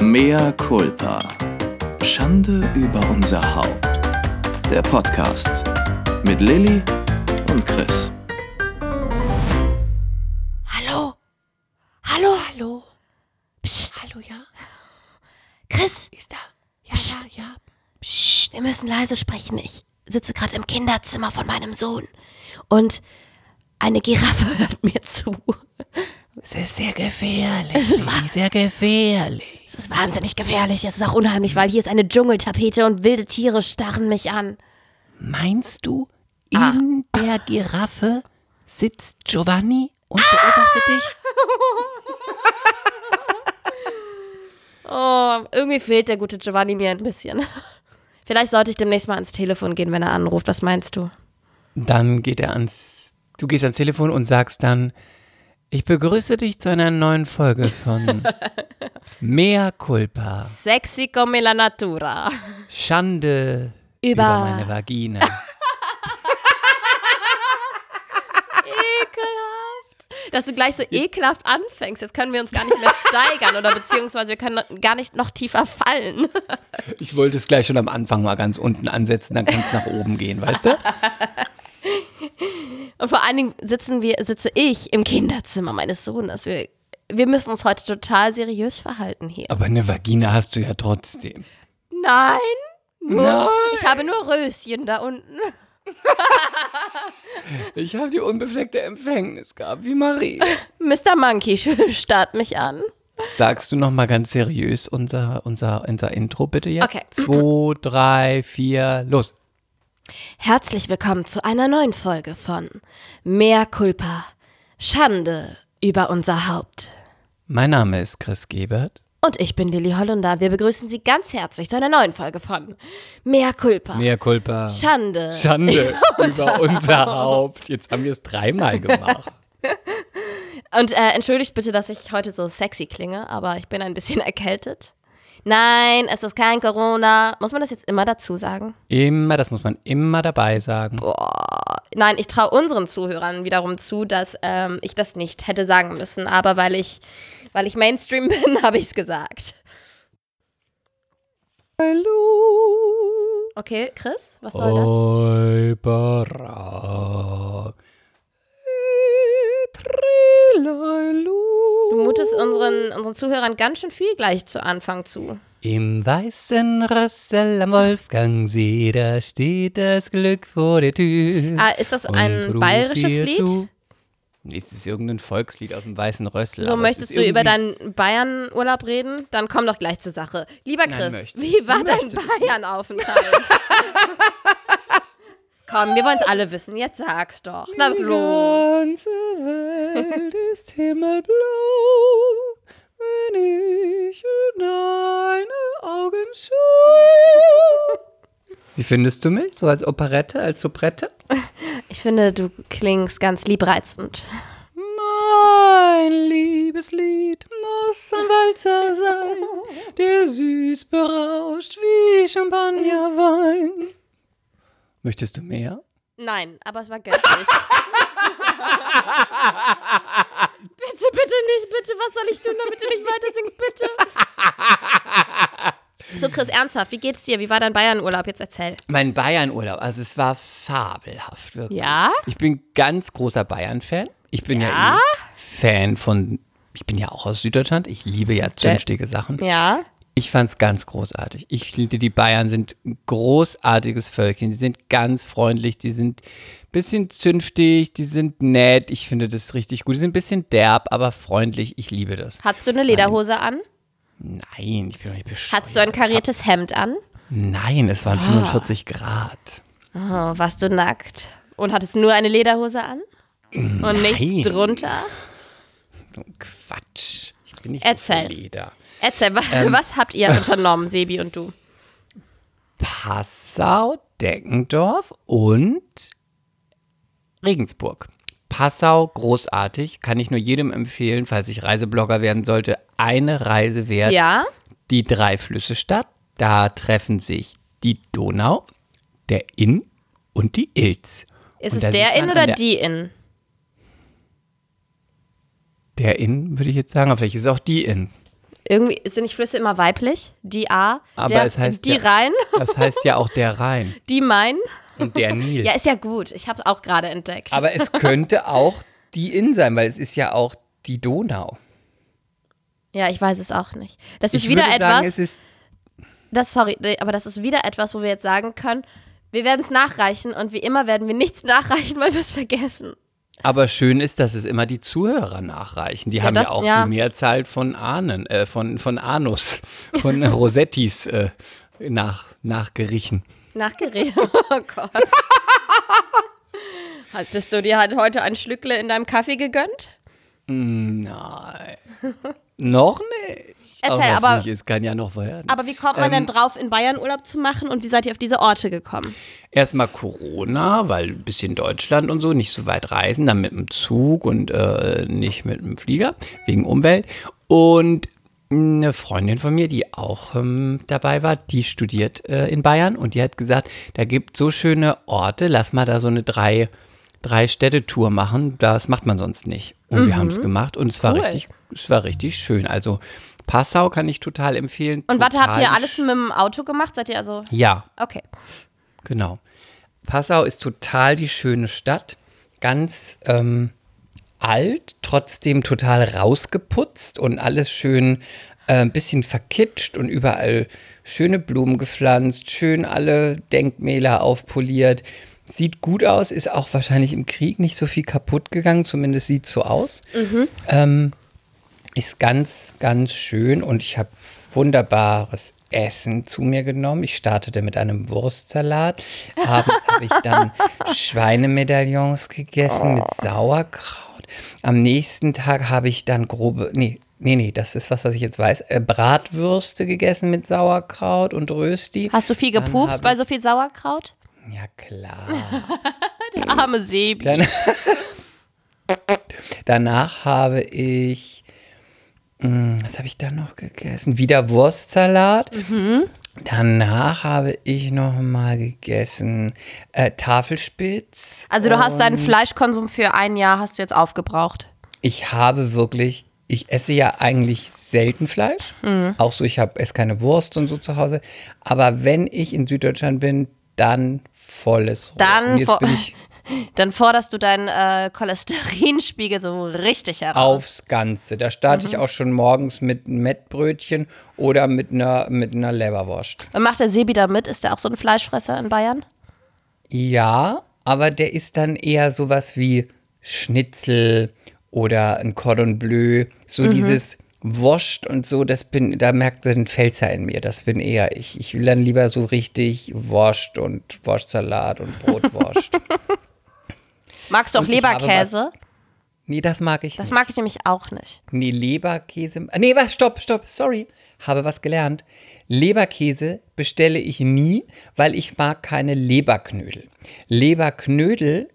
Mea culpa. Schande über unser Haupt. Der Podcast mit Lilly und Chris. Hallo? Hallo, hallo. Psst. Hallo, ja? Chris? Ist da? Ja, Psst. ja, ja. Psst, wir müssen leise sprechen. Ich sitze gerade im Kinderzimmer von meinem Sohn. Und eine Giraffe hört mir zu. Es ist sehr gefährlich. Es ist sehr gefährlich. Es ist wahnsinnig gefährlich. Es ist auch unheimlich, weil hier ist eine Dschungeltapete und wilde Tiere starren mich an. Meinst du, ah. in der Giraffe sitzt Giovanni und beobachtet dich? Oh, irgendwie fehlt der gute Giovanni mir ein bisschen. Vielleicht sollte ich demnächst mal ans Telefon gehen, wenn er anruft. Was meinst du? Dann geht er ans. Du gehst ans Telefon und sagst dann: Ich begrüße dich zu einer neuen Folge von Mea Culpa. Sexy come la natura. Schande über, über meine Vagina. dass du gleich so ekelhaft anfängst. Jetzt können wir uns gar nicht mehr steigern oder beziehungsweise wir können gar nicht noch tiefer fallen. Ich wollte es gleich schon am Anfang mal ganz unten ansetzen, dann kann es nach oben gehen, weißt du? Und vor allen Dingen sitzen wir, sitze ich im Kinderzimmer meines Sohnes. Wir, wir müssen uns heute total seriös verhalten hier. Aber eine Vagina hast du ja trotzdem. Nein. Nein. Ich habe nur Röschen da unten. ich habe die unbefleckte Empfängnis gehabt, wie Marie. Mr. Monkey, starrt mich an. Sagst du noch mal ganz seriös unser, unser, unser Intro bitte jetzt? Okay. Zwei, drei, vier, los. Herzlich willkommen zu einer neuen Folge von Mehr Culpa. Schande über unser Haupt. Mein Name ist Chris Gebert. Und ich bin Lilly Hollunder. Wir begrüßen Sie ganz herzlich zu einer neuen Folge von Mehr Culpa. Mehr Culpa. Schande. Schande über unser, unser Haupt. Jetzt haben wir es dreimal gemacht. Und äh, entschuldigt bitte, dass ich heute so sexy klinge, aber ich bin ein bisschen erkältet. Nein, es ist kein Corona. Muss man das jetzt immer dazu sagen? Immer, das muss man immer dabei sagen. Boah. Nein, ich traue unseren Zuhörern wiederum zu, dass ähm, ich das nicht hätte sagen müssen. Aber weil ich weil ich Mainstream bin, habe ich es gesagt. Hallo. Okay, Chris, was soll das? Du mutest unseren, unseren Zuhörern ganz schön viel gleich zu Anfang zu. Im weißen Rössel am Wolfgangsee, da steht das Glück vor der Tür. Ah, ist das ein bayerisches Lied? Zu. Es ist irgendein Volkslied aus dem Weißen Rössel. So, möchtest du über deinen Bayern-Urlaub reden? Dann komm doch gleich zur Sache. Lieber Chris, Nein, wie war dein Bayern-Aufenthalt? komm, wir wollen es alle wissen. Jetzt sag's doch. Na Die ganze Welt ist himmelblau, wenn ich in deine Augen schaue. Wie findest du mich? So als Operette, als Soubrette? Ich finde, du klingst ganz liebreizend. Mein Liebeslied muss ein Walzer sein, der süß berauscht wie Champagnerwein. Möchtest du mehr? Nein, aber es war göttlich. bitte, bitte nicht, bitte. Was soll ich tun, damit du nicht weiter singst, bitte? So, Chris, ernsthaft, wie geht's dir? Wie war dein Bayernurlaub? Jetzt erzähl. Mein Bayernurlaub, also es war fabelhaft, wirklich. Ja? Ich bin ganz großer Bayern-Fan. Ich bin ja, ja Fan von, ich bin ja auch aus Süddeutschland. Ich liebe ja zünftige Sachen. Ja. Ich fand's ganz großartig. Ich finde, die Bayern sind ein großartiges Völkchen. Die sind ganz freundlich, die sind ein bisschen zünftig, die sind nett. Ich finde das richtig gut. Die sind ein bisschen derb, aber freundlich. Ich liebe das. Hattest du eine Lederhose an? Nein, ich bin doch nicht bescheuert. Hattest du ein kariertes Hemd an? Nein, es waren oh. 45 Grad. Oh, warst du nackt? Und hattest nur eine Lederhose an? Und Nein. nichts drunter? Quatsch. Ich bin nicht Erzähl. so Leder. Erzähl, ähm, was habt ihr unternommen, Sebi und du? Passau, Deckendorf und Regensburg. Passau, großartig. Kann ich nur jedem empfehlen, falls ich Reiseblogger werden sollte. Eine Reise wert. Ja. Die drei Flüsse Stadt. Da treffen sich die Donau, der Inn und die Ilz. Ist und es der Inn oder der die Inn? Der Inn, würde ich jetzt sagen. Aber vielleicht ist es auch die Inn. Irgendwie sind nicht Flüsse immer weiblich? Die A, Aber der, es heißt die ja- Rhein, Das heißt ja auch der Rhein die Main. und der Nil. Ja, ist ja gut. Ich habe es auch gerade entdeckt. Aber es könnte auch die Inn sein, weil es ist ja auch die Donau. ja, ich weiß es auch nicht. Das ist ich wieder etwas. sagen, es ist das, sorry, aber das ist wieder etwas, wo wir jetzt sagen können, wir werden es nachreichen und wie immer werden wir nichts nachreichen, weil wir es vergessen. Aber schön ist, dass es immer die Zuhörer nachreichen. Die haben das- ja auch ja. die Mehrzahl von Ahnen, äh, von, von Anus, von Rosettis äh, nach, nachgerichen. Nachgeredet. Oh Gott. Hattest du dir halt heute ein Schlückle in deinem Kaffee gegönnt? Nein. Noch nicht. Erzähl, was aber- nicht ist, kann ja noch werden. Aber wie kommt man Ähm, denn drauf, in Bayern Urlaub zu machen und wie seid ihr auf diese Orte gekommen? Erstmal Corona, weil ein bisschen Deutschland und so, nicht so weit reisen, dann mit dem Zug und äh, nicht mit dem Flieger, wegen Umwelt. Und eine Freundin von mir, die auch ähm, dabei war, die studiert äh, in Bayern und die hat gesagt, da gibt so schöne Orte, lass mal da so eine drei, drei Städte-Tour machen, das macht man sonst nicht. Und wir haben es gemacht und es war Cool. richtig, es war richtig schön. Also Passau kann ich total empfehlen. Und warte, habt ihr Total alles mit dem Auto gemacht? Seid ihr also. Ja, Okay. Genau. Passau ist total die schöne Stadt. Ganz ähm, alt, trotzdem total rausgeputzt und alles schön äh, ein bisschen verkitscht und überall schöne Blumen gepflanzt, schön alle Denkmäler aufpoliert. Sieht gut aus, ist auch wahrscheinlich im Krieg nicht so viel kaputt gegangen, zumindest sieht so aus. Ähm, ist ganz, ganz schön und ich habe wunderbares Essen zu mir genommen. Ich startete mit einem Wurstsalat. Abends habe ich dann Schweinemedaillons gegessen mit Sauerkraut. Am nächsten Tag habe ich dann grobe, nee, nee, nee, das ist was, was ich jetzt weiß, äh, Bratwürste gegessen mit Sauerkraut und Rösti. Hast du viel gepupst bei so viel Sauerkraut? Ja, klar. Der arme Sebi. Dann, danach habe ich, was habe ich dann noch gegessen? Wieder Wurstsalat. Mhm. Danach habe ich noch mal gegessen äh, Tafelspitz. Also du hast deinen Fleischkonsum für ein Jahr hast du jetzt aufgebraucht. Ich habe wirklich, ich esse ja eigentlich selten Fleisch. Auch so, ich habe esse keine Wurst und so zu Hause. Aber wenn ich in Süddeutschland bin, dann volles Rohr. Dann vo- bin ich Dann forderst du deinen äh, Cholesterinspiegel so richtig heraus. aufs Ganze. Da starte ich auch schon morgens mit einem Mettbrötchen oder mit einer, mit einer Leberwurst. Und macht der Sebi da mit? Ist der auch so ein Fleischfresser in Bayern? Ja, aber der ist dann eher sowas wie Schnitzel oder ein Cordon Bleu. So dieses Wurst und so, das bin, da merkt er den Pfälzer in mir. Das bin eher ich. Ich will dann lieber so richtig Wurst und Wurstsalat und Brotwurst. Magst du auch Leberkäse? nee, das mag ich Das nicht. mag ich nämlich auch nicht. Nee, Leberkäse. Nee, was? Stopp, stopp, sorry. Habe was gelernt. Leberkäse bestelle ich nie, weil ich mag keine Leberknödel. Leberknödel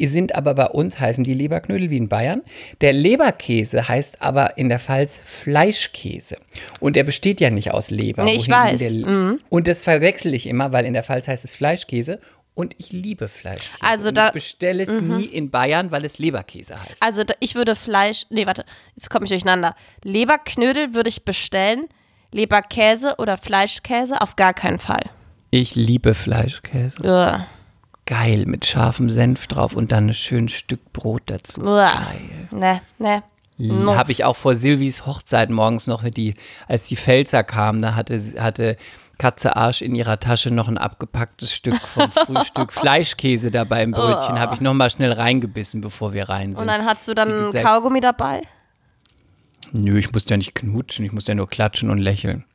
sind aber bei uns, heißen die Leberknödel wie in Bayern. Der Leberkäse heißt aber in der Pfalz Fleischkäse. Und der besteht ja nicht aus Leber. Nee, ich weiß. Mhm. Und das verwechsel ich immer, weil in der Pfalz heißt es Fleischkäse. Und ich liebe Fleischkäse. Also da- ich bestelle es nie in Bayern, weil es Leberkäse heißt. Also da- ich würde Fleisch, nee, warte, jetzt komme ich durcheinander. Leberknödel würde ich bestellen. Leberkäse oder Fleischkäse auf gar keinen Fall. Ich liebe Fleischkäse. Uah. Geil, mit scharfem Senf drauf und dann ein schönes Stück Brot dazu. Uah. Ne, ne. No. Habe ich auch vor Silvis Hochzeit morgens noch, mit die, als die Pfälzer kamen, da hatte, hatte Katze Arsch in ihrer Tasche noch ein abgepacktes Stück vom Frühstück Fleischkäse dabei im Brötchen. Habe ich noch mal schnell reingebissen, bevor wir rein sind. Und dann hast du dann ein Kaugummi dabei? Nö, ich musste ja nicht knutschen, ich musste ja nur klatschen und lächeln.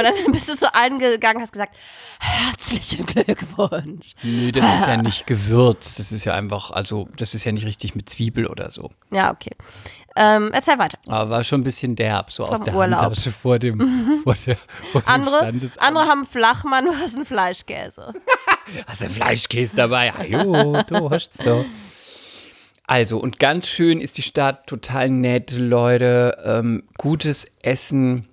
Und dann bist du zu allen gegangen, hast gesagt, herzlichen Glückwunsch. Nö, das ist ja nicht gewürzt. Das ist ja einfach, also, das ist ja nicht richtig mit Zwiebel oder so. Ja, okay. Ähm, erzähl weiter. Aber war schon ein bisschen derb, so aus Vom der Urlaub. Handtasche vor dem, vor der, vor dem Andere, Standesamt. andere haben Flachmann, du hast einen Fleischkäse. Hast du Fleischkäse dabei? Ja, jo, du hast doch. Also, und ganz schön ist die Stadt, total nett, Leute, ähm, gutes Essen,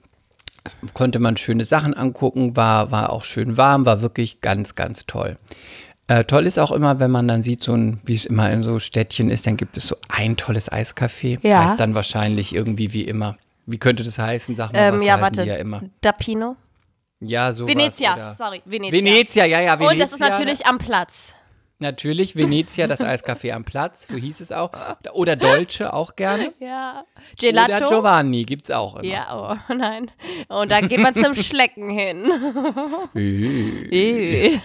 konnte man schöne Sachen angucken, war, war auch schön warm, war wirklich ganz, ganz toll. Äh, toll ist auch immer, wenn man dann sieht, so ein, wie es immer in so Städtchen ist, dann gibt es so ein tolles Eiscafé. Ja. Heißt dann wahrscheinlich irgendwie wie immer Wie könnte das heißen? Sag mal, Ähm, was ja, warte. die ja immer. Dapino? Ja, so Venezia, sorry, Venezia. Venezia, ja, ja, Venezia. Und das ist natürlich am Platz. Natürlich, Venezia, das Eiscafé am Platz, so hieß es auch. Oder Dolce auch gerne. Ja. Oder Gelato? Giovanni gibt's auch immer. Ja, oh nein. Und da geht man zum Schlecken hin. Äh, Äh.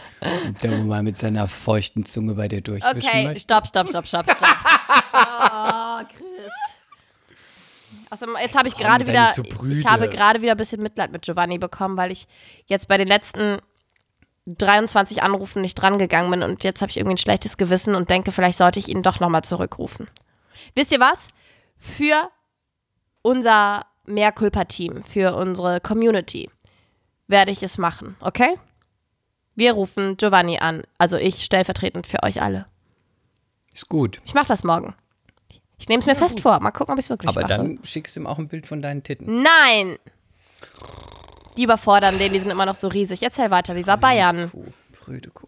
Da wo man mit seiner feuchten Zunge bei dir durchwischen Okay, stopp, stopp, stopp, stopp, stopp. oh, Chris. Also jetzt habe ich gerade wieder, so ich habe gerade wieder ein bisschen Mitleid mit Giovanni bekommen, weil ich jetzt bei den letzten 23 Anrufen nicht drangegangen bin und jetzt habe ich irgendwie ein schlechtes Gewissen und denke, vielleicht sollte ich ihn doch nochmal zurückrufen. Wisst ihr was? Für unser Mehrkulpa-Team, für unsere Community werde ich es machen, okay? Wir rufen Giovanni an, also ich stellvertretend für euch alle. Ist gut. Ich mache das morgen. Ich nehme es mir fest vor. Mal gucken, ob ich es wirklich Aber mache. dann schickst du ihm auch ein Bild von deinen Titten. Nein! Die überfordern den, die sind immer noch so riesig. Erzähl weiter, wie war Bayern? Kuh, prüde Kuh.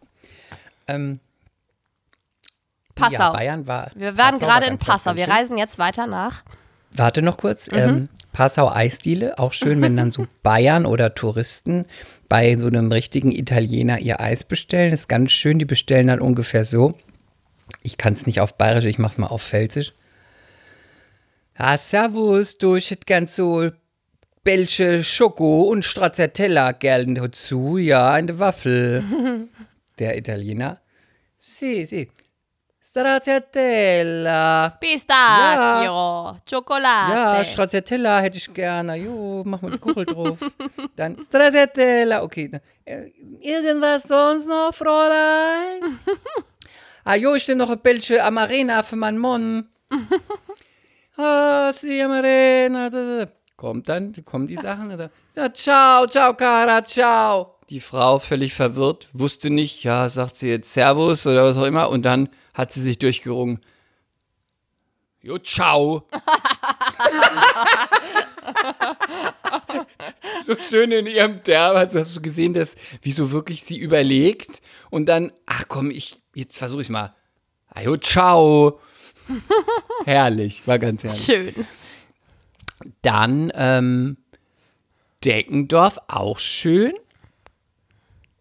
Ähm, Passau. Ja, Bayern war. Wir waren Passau gerade war in ganz, Passau. ganz Wir reisen jetzt weiter nach. Warte noch kurz. Ähm, Passau Eisdiele, auch schön, wenn dann so Bayern oder Touristen bei so einem richtigen Italiener ihr Eis bestellen. Ist ganz schön, die bestellen dann ungefähr so. Ich kann es nicht auf Bayerisch, ich mach's mal auf Pfälzisch. Ah, servus, du, ich hätte gern so Belgische Schoko und Stracciatella gern dazu, ja, eine Waffel. Der Italiener. Si, si. Stracciatella. Pistachio, Schokolade. Ja, Stracciatella hätte ich gerne. Jo, mach mal die Kuchel drauf. Dann Stracciatella. Okay. äh, Irgendwas sonst noch, Fräulein? ah, jo, ich nehme noch ein Bällchen Amarena für meinen Mann. ah, si Amarena. Kommt dann, kommen die Sachen. Also, ja, ciao, ciao, Cara, ciao. Die Frau völlig verwirrt, wusste nicht, ja, sagt sie jetzt Servus oder was auch immer. Und dann hat sie sich durchgerungen. Jo, ciao. so schön in ihrem Derb, also hast du gesehen, dass, wie so wirklich sie überlegt und dann, ach komm, ich, jetzt versuche ich mal. Ajo, ciao. herrlich, war ganz herrlich. Schön. Dann ähm, Deckendorf, auch schön.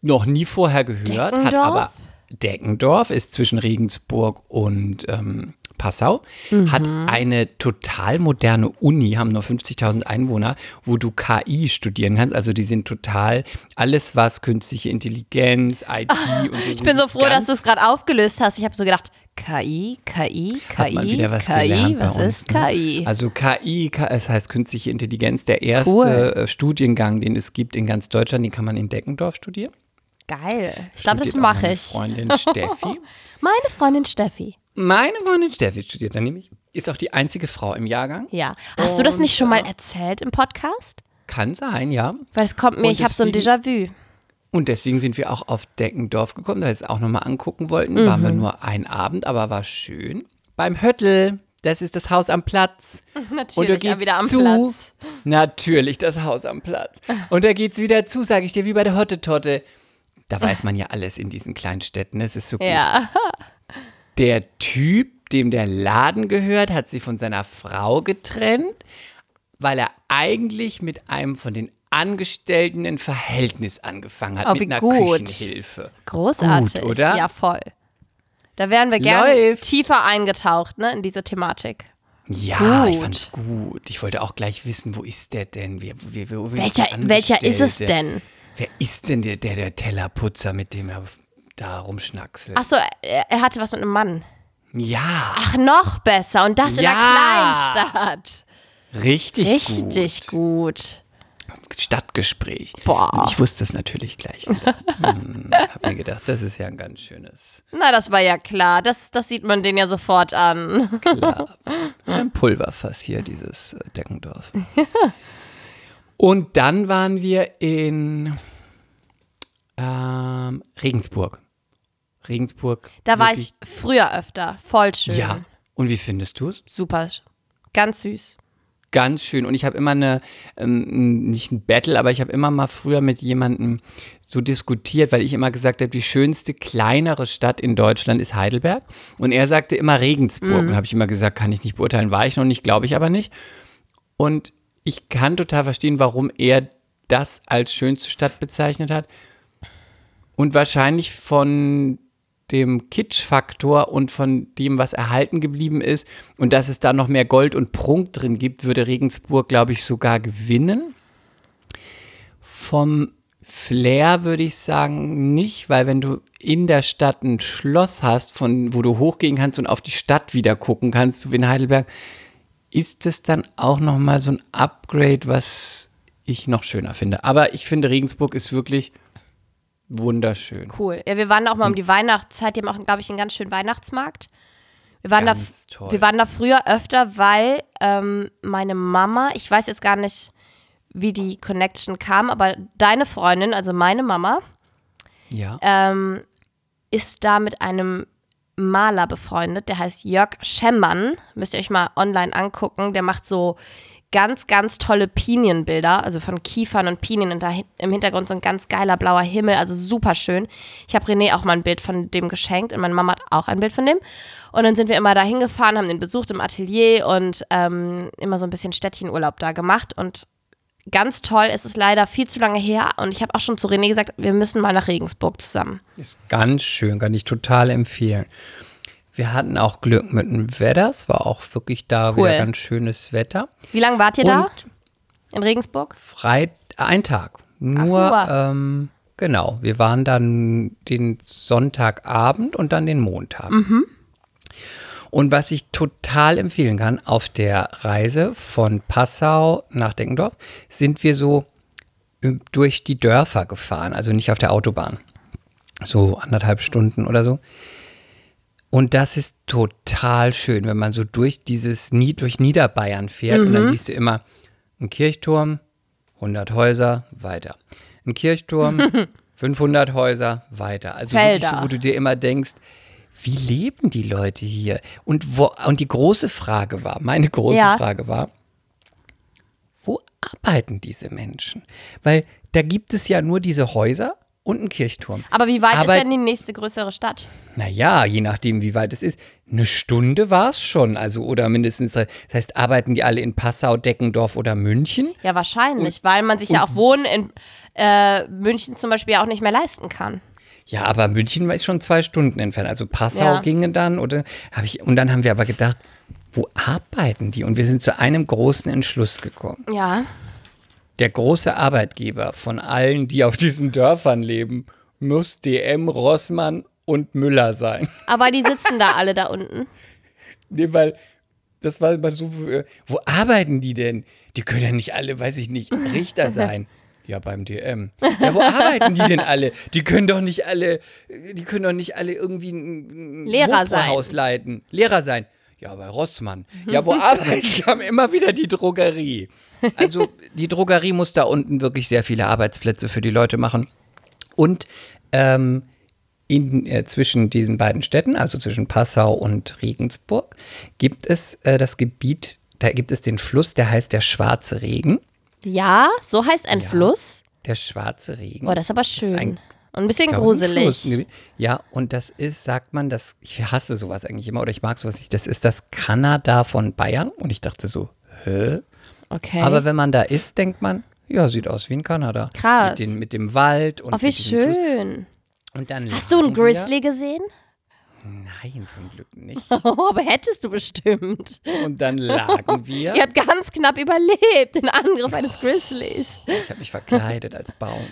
Noch nie vorher gehört, hat Deckendorf? aber Deckendorf ist zwischen Regensburg und ähm, Passau, hat eine total moderne Uni, haben nur 50.000 Einwohner, wo du KI studieren kannst. Also die sind total alles, was künstliche Intelligenz, IT und so. Ich bin so froh, dass du es gerade aufgelöst hast. Ich habe so gedacht, KI, KI, hat man KI, wieder was KI, was uns, ist ne? KI? Also KI, es heißt künstliche Intelligenz, der erste Cool. äh, Studiengang, den es gibt in ganz Deutschland, den kann man in Deckendorf studieren. Geil. Ich glaube, das mache meine ich. Freundin Steffi. Meine Freundin Steffi. Meine Freundin Steffi studiert dann nämlich. Ist auch die einzige Frau im Jahrgang. Ja. Hast du das Und, nicht schon mal erzählt im Podcast? Kann sein, ja. Weil es kommt mir, Und ich habe so ein Déjà-vu. Und deswegen sind wir auch auf Deckendorf gekommen, da wir es auch nochmal angucken wollten. Waren Mhm. wir nur einen Abend, aber war schön. Beim Höttel, das ist das Haus am Platz. Und da Natürlich, geht's ja, wieder am zu. Platz. Natürlich, das Haus am Platz. Und da geht's wieder zu, sage ich dir, wie bei der Hottetotte. Da weiß man ja alles in diesen kleinen Städten. Es ist so gut. Ja. Der Typ, dem der Laden gehört, hat sich von seiner Frau getrennt, weil er eigentlich mit einem von den Angestellten ein Verhältnis angefangen hat, Oh, mit wie einer gut. Küchenhilfe. Großartig. Gut, oder? Ja, voll. Da wären wir gerne tiefer eingetaucht, ne, in diese Thematik. Ja, ich Gut. fand's gut. Ich wollte auch gleich wissen, wo ist der denn? Wer, wer, wer Welcher, welcher ist es denn? Wer ist denn der, der, der Tellerputzer, mit dem er da rumschnackselt? Achso, er, er hatte was mit einem Mann. Ja, Ach, noch besser. Und das in Ja. der Kleinstadt. richtig, Richtig gut. gut. Stadtgespräch. Boah. Und ich wusste es natürlich gleich hm, hab mir gedacht, das ist ja ein ganz schönes, Na, das war ja klar. Das, das sieht man den ja sofort an. klar. Das ist ein Pulverfass hier, dieses äh, Deckendorf. Und dann waren wir in ähm, Regensburg. Regensburg. Da war ich früher öfter. Voll schön. Ja. Und wie findest du es? Super. Ganz süß. Ganz schön. Und ich habe immer eine, ähm, nicht ein Battle, aber ich habe immer mal früher mit jemandem so diskutiert, weil ich immer gesagt habe, die schönste kleinere Stadt in Deutschland ist Heidelberg. Und er sagte immer Regensburg. Und habe ich immer gesagt, kann ich nicht beurteilen, war ich noch nicht, glaube ich aber nicht. Und ich kann total verstehen, warum er das als schönste Stadt bezeichnet hat. Und wahrscheinlich von dem Kitsch-Faktor und von dem, was erhalten geblieben ist und dass es da noch mehr Gold und Prunk drin gibt, würde Regensburg, glaube ich, sogar gewinnen. Vom Flair würde ich sagen nicht, weil wenn du in der Stadt ein Schloss hast, von wo du hochgehen kannst und auf die Stadt wieder gucken kannst, so wie in Heidelberg, ist es dann auch noch mal so ein Upgrade, was ich noch schöner finde. Aber ich finde Regensburg ist wirklich wunderschön. Cool. Ja, wir waren auch mal um die Weihnachtszeit. Die haben auch, glaube ich, einen ganz schönen Weihnachtsmarkt. Wir waren, da, Ganz toll. wir waren da früher öfter, weil ähm, meine Mama, ich weiß jetzt gar nicht, wie die Connection kam, aber deine Freundin, also meine Mama, Ja. ähm, ist da mit einem Maler befreundet, der heißt Jörg Schemmann. Müsst ihr euch mal online angucken. Der macht so ganz, ganz tolle Pinienbilder, also von Kiefern und Pinien und da im Hintergrund so ein ganz geiler blauer Himmel, also super schön. Ich habe René auch mal ein Bild von dem geschenkt und meine Mama hat auch ein Bild von dem. Und dann sind wir immer da hingefahren, haben den besucht im Atelier und ähm, immer so ein bisschen Städtchenurlaub da gemacht und ganz toll. Es ist leider viel zu lange her und ich habe auch schon zu René gesagt, wir müssen mal nach Regensburg zusammen. Ist ganz schön, kann ich total empfehlen. Wir hatten auch Glück mit dem Wetter. Es war auch wirklich da Cool. wieder ganz schönes Wetter. Wie lange wart ihr da Und in Regensburg? Freit ein Tag. Nur, nur. ähm, genau, wir waren dann den Sonntagabend und dann den Montag. Und was ich total empfehlen kann, auf der Reise von Passau nach Deckendorf sind wir so äh, durch die Dörfer gefahren, also nicht auf der Autobahn. So anderthalb Stunden oder so. Und das ist total schön, wenn man so durch dieses durch Niederbayern fährt und dann siehst du immer einen Kirchturm, 100 Häuser, weiter. Ein Kirchturm, 500 Häuser, weiter. Also wirklich so, wo du dir immer denkst, wie leben die Leute hier? Und, wo, und die große Frage war, meine große Ja. Frage war, wo arbeiten diese Menschen? Weil da gibt es ja nur diese Häuser und einen Kirchturm. Aber wie weit Aber- ist denn die nächste größere Stadt? Naja, je nachdem, wie weit es ist. Eine Stunde war es schon, also oder mindestens. Das heißt, arbeiten die alle in Passau, Deckendorf oder München? Ja, wahrscheinlich, weil man sich ja auch Wohnen in äh, München zum Beispiel auch nicht mehr leisten kann. Ja, aber München ist schon zwei Stunden entfernt. Also Passau Ja. ginge dann oder habe ich und dann haben wir aber gedacht, wo arbeiten die? Und wir sind zu einem großen Entschluss gekommen. Ja. Der große Arbeitgeber von allen, die auf diesen Dörfern leben, muss DM, Rossmann und Müller sein. Aber die sitzen da alle da unten. Nee, weil das war immer so, äh, wo arbeiten die denn? Die können ja nicht alle, weiß ich nicht, Richter sein. Ja, beim DM. Ja, wo arbeiten die denn alle? Die können doch nicht alle, die können doch nicht alle irgendwie ein, Lehrer Wurstbrauhaus sein. leiten. Lehrer sein. Ja, bei Rossmann. Ja, wo die? haben immer wieder die Drogerie. Also die Drogerie muss da unten wirklich sehr viele Arbeitsplätze für die Leute machen. Und ähm, in, äh, zwischen diesen beiden Städten, also zwischen Passau und Regensburg, gibt es äh, das Gebiet, da gibt es den Fluss, der heißt der Schwarze Regen. Ja, so heißt ein Ja. Fluss. Der Schwarze Regen. Oh, das ist aber ist schön. ein- Und ein bisschen glaube, gruselig. Ja, und das ist, sagt man, das, ich hasse sowas eigentlich immer oder ich mag sowas nicht, das ist das Kanada von Bayern. Und ich dachte so, hä? Okay. Aber wenn man da ist, denkt man, ja, sieht aus wie in Kanada. Krass. Mit, den, mit dem Wald und oh, wie diesem Fluss. schön. Und dann Hast du einen Grizzly gesehen? Nein, zum Glück nicht. Oh, aber hättest du bestimmt. Und dann lagen wir. Ihr habt ganz knapp überlebt, den Angriff eines Grizzlies. Ich habe mich verkleidet als Baum.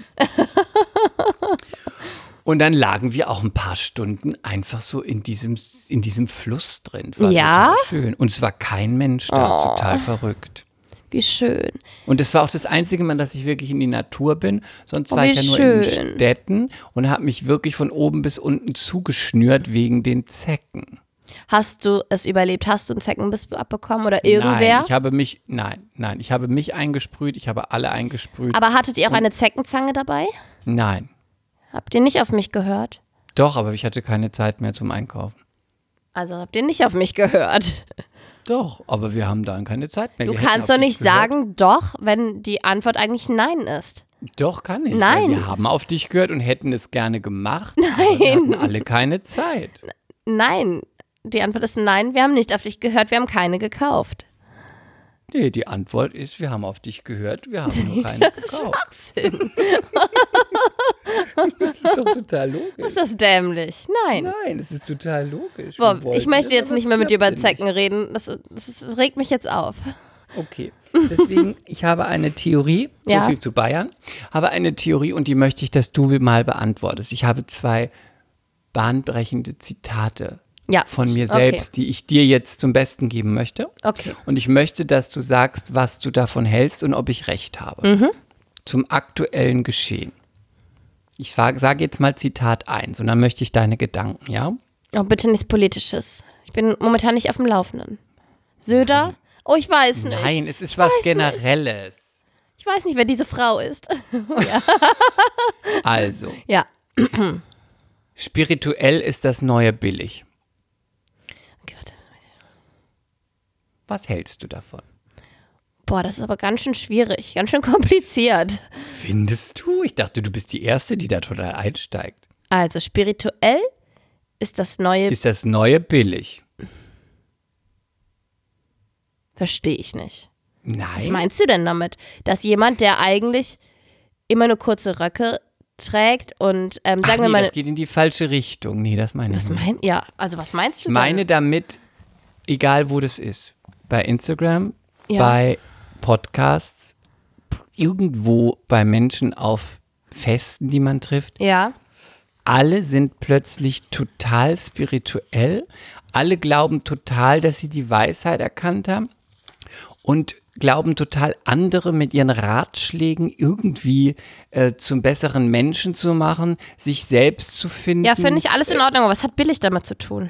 Und dann lagen wir auch ein paar Stunden einfach so in diesem, in diesem Fluss drin. Es war Ja? schön. Und es war kein Mensch da. Es ist total verrückt. Wie schön. Und es war auch das einzige Mal, dass ich wirklich in die Natur bin. Sonst Oh, war ich ja nur in schön. den Städten und habe mich wirklich von oben bis unten zugeschnürt wegen den Zecken. Hast du es überlebt? Hast du einen Zeckenbiss abbekommen oder irgendwer? Nein, ich habe mich, nein, nein, ich habe mich eingesprüht, ich habe alle eingesprüht. aber hattet ihr auch eine Zeckenzange dabei? nein. Habt ihr nicht auf mich gehört? Doch, aber ich hatte keine Zeit mehr zum Einkaufen. Also habt ihr nicht auf mich gehört? Doch, aber wir haben dann keine Zeit mehr. Du Wir kannst doch nicht sagen, doch, wenn die Antwort eigentlich Nein ist. Doch, kann ich. Nein. Wir haben auf dich gehört und hätten es gerne gemacht. Aber wir hatten alle keine Zeit. Nein. Die Antwort ist Nein, wir haben nicht auf dich gehört, wir haben keine gekauft. Nee, die Antwort ist, wir haben auf dich gehört, wir haben nur keine Das ist gekauft. Schwachsinn. Das ist doch total logisch. Ist das dämlich? Nein. Nein, das ist total logisch. Boah, wollten ich möchte das, jetzt aber nicht mehr mit dir über nicht. Zecken reden. Das, das, das regt mich jetzt auf. Okay, deswegen, ich habe eine Theorie, so Ja. viel zu Bayern, habe eine Theorie und die möchte ich, dass du mal beantwortest. Ich habe zwei bahnbrechende Zitate Ja. von mir Okay. selbst, die ich dir jetzt zum Besten geben möchte. Okay. Und ich möchte, dass du sagst, was du davon hältst und ob ich recht habe. Mhm. Zum aktuellen Geschehen. Ich sage sag jetzt mal Zitat 1 und dann möchte ich deine Gedanken, ja? Oh, bitte nichts Politisches. Ich bin momentan nicht auf dem Laufenden. Söder? Oh, ich weiß nicht. Nein, es ist was weiß nicht. Generelles. Ich weiß nicht, wer diese Frau ist. Also, ja. spirituell ist das neue billig. Okay, warte. Was hältst du davon? Boah, das ist aber ganz schön schwierig, ganz schön kompliziert. Findest du? Ich dachte, du bist die Erste, die da total einsteigt. Also, spirituell ist das neue, Ist das neue billig? verstehe ich nicht. Was Nein. meinst du denn damit? Dass jemand, der eigentlich immer nur kurze Röcke trägt und ähm, sagen nee, wir mal, das geht in die falsche Richtung. Nee, das meine ich was nicht. mein, ja, also was meinst du Ich meine damit, egal wo das ist, bei Instagram, Ja. bei Podcasts, irgendwo bei Menschen auf Festen, die man trifft, Ja, alle sind plötzlich total spirituell, alle glauben total, dass sie die Weisheit erkannt haben und glauben total andere mit ihren Ratschlägen irgendwie äh, zum besseren Menschen zu machen, sich selbst zu finden. ja, finde ich alles in Ordnung, aber was hat billig damit zu tun?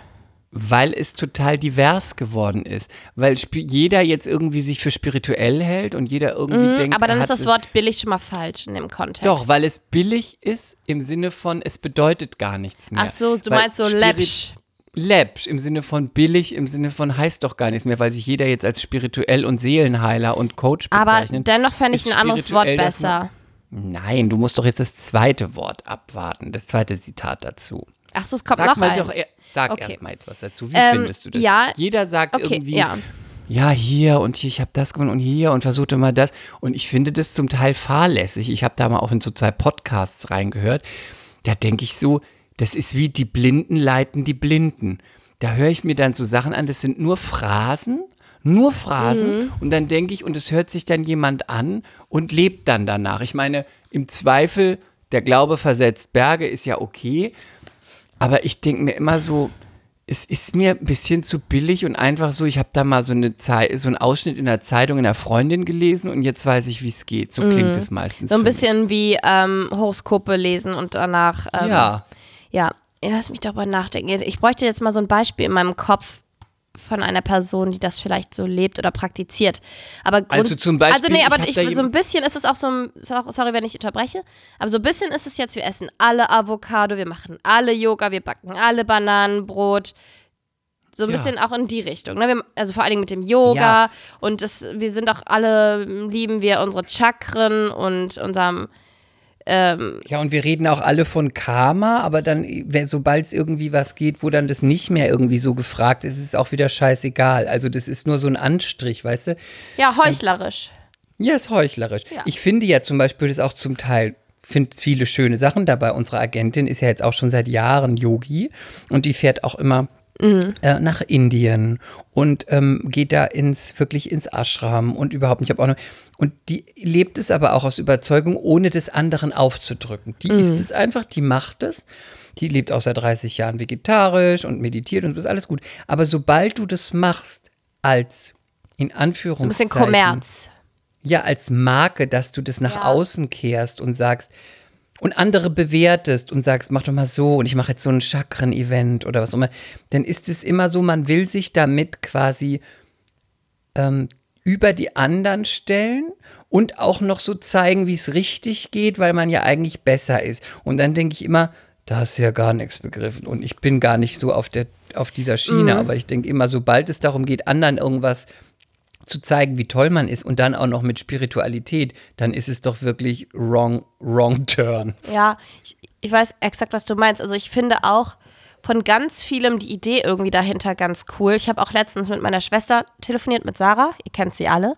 Weil es total divers geworden ist. Weil jeder jetzt irgendwie sich für spirituell hält und jeder irgendwie denkt. Mhm, aber dann ist das Wort billig schon mal falsch in dem Kontext. Doch, weil es billig ist im Sinne von, es bedeutet gar nichts mehr. Ach so, du Weil meinst so Spirit- läppsch. Läppsch im Sinne von billig, im Sinne von heißt doch gar nichts mehr, weil sich jeder jetzt als spirituell und Seelenheiler und Coach Aber bezeichnet. dennoch fände ich Ist ein anderes Wort man- besser. Nein, du musst doch jetzt das zweite Wort abwarten, das zweite Zitat dazu. Ach so, es kommt Sag noch mal eins. doch, er- sag Okay. erst mal jetzt was dazu. Wie Ähm, findest du das? ja, Jeder sagt okay, irgendwie, ja. ja, hier und hier, ich habe das gewonnen und hier und versuchte mal das. Und ich finde das zum Teil fahrlässig. Ich habe da mal auch in so zwei Podcasts reingehört. Da denke ich so, das ist wie die Blinden leiten die Blinden. Da höre ich mir dann so Sachen an, das sind nur Phrasen, nur Phrasen. Mhm. Und dann denke ich, und es hört sich dann jemand an und lebt dann danach. Ich meine, im Zweifel, der Glaube versetzt Berge, ist ja okay. Aber ich denke mir immer so, es ist mir ein bisschen zu billig und einfach so, ich habe da mal so, eine Zei so einen Ausschnitt in der Zeitung in der Freundin gelesen und jetzt weiß ich, wie es geht. So klingt es meistens. Mhm. So ein für mich. bisschen wie ähm, Horoskope lesen und danach. Ähm, Ja. Ja, lass mich darüber nachdenken. Ich bräuchte jetzt mal so ein Beispiel in meinem Kopf von einer Person, die das vielleicht so lebt oder praktiziert. Aber Grund, Also zum Beispiel, Also nee, ich aber ich, da so ein bisschen ist es auch so ein, sorry, wenn ich unterbreche, aber so ein bisschen ist es jetzt, wir essen alle Avocado, wir machen alle Yoga, wir backen alle Bananenbrot. So ein Ja. bisschen auch in die Richtung. Ne? Wir, also vor allen Dingen mit dem Yoga Ja. und das, wir sind auch alle, lieben wir unsere Chakren und unserem ähm, Ja, und wir reden auch alle von Karma, aber dann, sobald es irgendwie was geht, wo dann das nicht mehr irgendwie so gefragt ist, ist es auch wieder scheißegal. Also das ist nur so ein Anstrich, weißt du? ja, heuchlerisch. Ja, ist heuchlerisch. Ja. Ich finde ja zum Beispiel das auch zum Teil, finde viele schöne Sachen dabei. Unsere Agentin ist ja jetzt auch schon seit Jahren Yogi und die fährt auch immer äh, nach Indien und ähm, geht da ins wirklich ins Ashram und überhaupt nicht. Ich habe auch noch, und die lebt es aber auch aus Überzeugung, ohne des anderen aufzudrücken. Die ist es einfach, die macht es. Die lebt auch seit 30 Jahren vegetarisch und meditiert und das ist alles gut. Aber sobald du das machst als in So ein Anführungszeichen bisschen Kommerz. ja, als Marke, dass du das nach Ja. außen kehrst und sagst und andere bewertest und sagst, mach doch mal so und ich mache jetzt so ein Chakren-Event oder was auch immer, dann ist es immer so, man will sich damit quasi ähm, über die anderen stellen und auch noch so zeigen, wie es richtig geht, weil man ja eigentlich besser ist. Und dann denke ich immer, da hast du ja gar nichts begriffen und ich bin gar nicht so auf, der, auf dieser Schiene, aber ich denke immer, sobald es darum geht, anderen irgendwas zu zeigen, wie toll man ist und dann auch noch mit Spiritualität, dann ist es doch wirklich wrong, wrong turn. Ja, ich, ich weiß exakt, was du meinst. Also ich finde auch, von ganz vielem die Idee irgendwie dahinter ganz cool. Ich habe auch letztens mit meiner Schwester telefoniert, mit Sarah. Ihr kennt sie alle.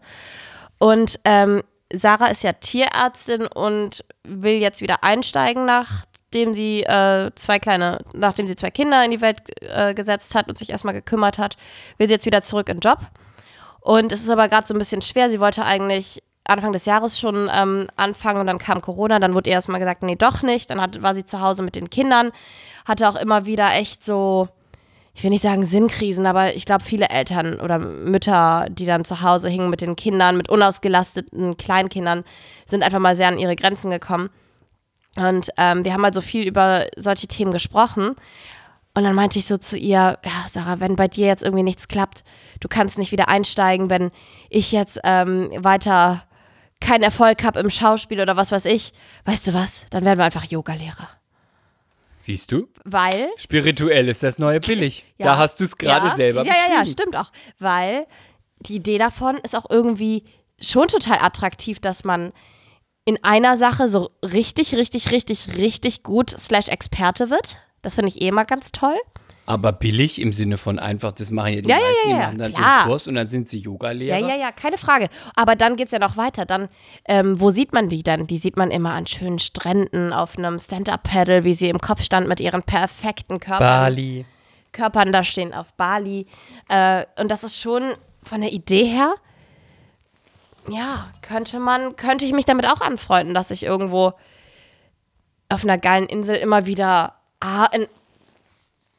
Und ähm, Sarah ist ja Tierärztin und will jetzt wieder einsteigen, nachdem sie äh, zwei kleine, nachdem sie zwei Kinder in die Welt äh, gesetzt hat und sich erstmal gekümmert hat, will sie jetzt wieder zurück in den Job. Und es ist aber gerade so ein bisschen schwer. Sie wollte eigentlich Anfang des Jahres schon ähm, anfangen und dann kam Corona, dann wurde ihr erstmal gesagt, nee, doch nicht. Dann hat, war sie zu Hause mit den Kindern, hatte auch immer wieder echt so, ich will nicht sagen Sinnkrisen, aber ich glaube, viele Eltern oder Mütter, die dann zu Hause hingen mit den Kindern, mit unausgelasteten Kleinkindern, sind einfach mal sehr an ihre Grenzen gekommen. Und ähm, wir haben also viel über solche Themen gesprochen. Und dann meinte ich so zu ihr, ja, Sarah, wenn bei dir jetzt irgendwie nichts klappt, du kannst nicht wieder einsteigen, wenn ich jetzt ähm, weiter keinen Erfolg habe im Schauspiel oder was weiß ich, weißt du was, dann werden wir einfach Yogalehrer. Siehst du? Weil. Spirituell ist das neue billig. Ja. Da hast du es gerade ja, selber Ja, ja, ja, stimmt auch. Weil die Idee davon ist auch irgendwie schon total attraktiv, dass man in einer Sache so richtig, richtig, richtig, richtig gut slash Experte wird. Das finde ich eh mal ganz toll. Aber billig im Sinne von einfach, das machen ja die Ja, meisten, ja, die ja, machen dann so klar. einen Kurs und dann sind sie Yoga-Lehrer. Ja, ja, ja, keine Frage. Aber dann geht es ja noch weiter. Dann, ähm, wo sieht man die dann? Die sieht man immer an schönen Stränden, auf einem Stand-Up-Paddle, wie sie im Kopf stand mit ihren perfekten Körpern. Bali. Körpern da stehen auf Bali. Äh, und das ist schon von der Idee her, ja, könnte man, könnte ich mich damit auch anfreunden, dass ich irgendwo auf einer geilen Insel immer wieder ah, in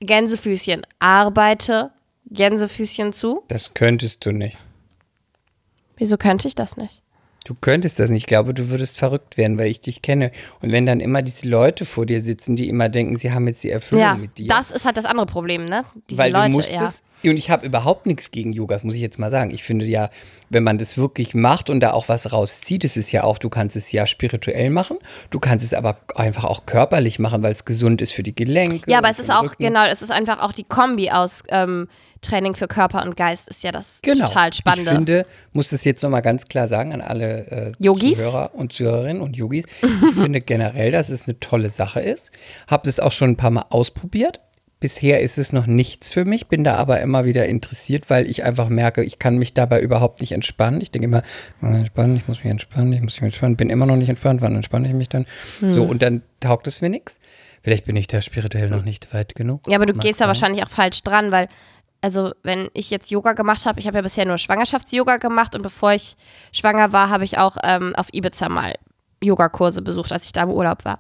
Gänsefüßchen arbeite, Gänsefüßchen zu. Das könntest du nicht. Wieso könnte ich das nicht? Du könntest das nicht. Ich glaube, du würdest verrückt werden, weil ich dich kenne. Und wenn dann immer diese Leute vor dir sitzen, die immer denken, sie haben jetzt die Erfüllung Ja, mit dir. das ist halt das andere Problem, ne? Diese weil Leute, du musstest. Und ich habe überhaupt nichts gegen Yoga, das muss ich jetzt mal sagen. Ich finde ja, wenn man das wirklich macht und da auch was rauszieht, es ist ja auch, du kannst es ja spirituell machen, du kannst es aber einfach auch körperlich machen, weil es gesund ist für die Gelenke. Ja, aber es ist auch, Rücken. genau, es ist einfach auch die Kombi aus ähm, Training für Körper und Geist ist ja das Genau. total Spannende. Ich finde, muss das jetzt nochmal ganz klar sagen an alle äh, Yogis? Zuhörer und Zuhörerinnen und Yogis. Ich finde generell, dass es eine tolle Sache ist. Habe das auch schon ein paar Mal ausprobiert. Bisher ist es noch nichts für mich, bin da aber immer wieder interessiert, weil ich einfach merke, ich kann mich dabei überhaupt nicht entspannen. Ich denke immer, entspannen, ich muss mich entspannen, ich muss mich entspannen, bin immer noch nicht entspannt, wann entspanne ich mich dann? Hm. So, und dann taugt es mir nichts. Vielleicht bin ich da spirituell noch nicht weit genug. Ja, aber du Mag gehst da wahrscheinlich auch falsch dran, weil, also, wenn ich jetzt Yoga gemacht habe, ich habe ja bisher nur Schwangerschafts-Yoga gemacht und bevor ich schwanger war, habe ich auch ähm, auf Ibiza mal Yogakurse besucht, als ich da im Urlaub war.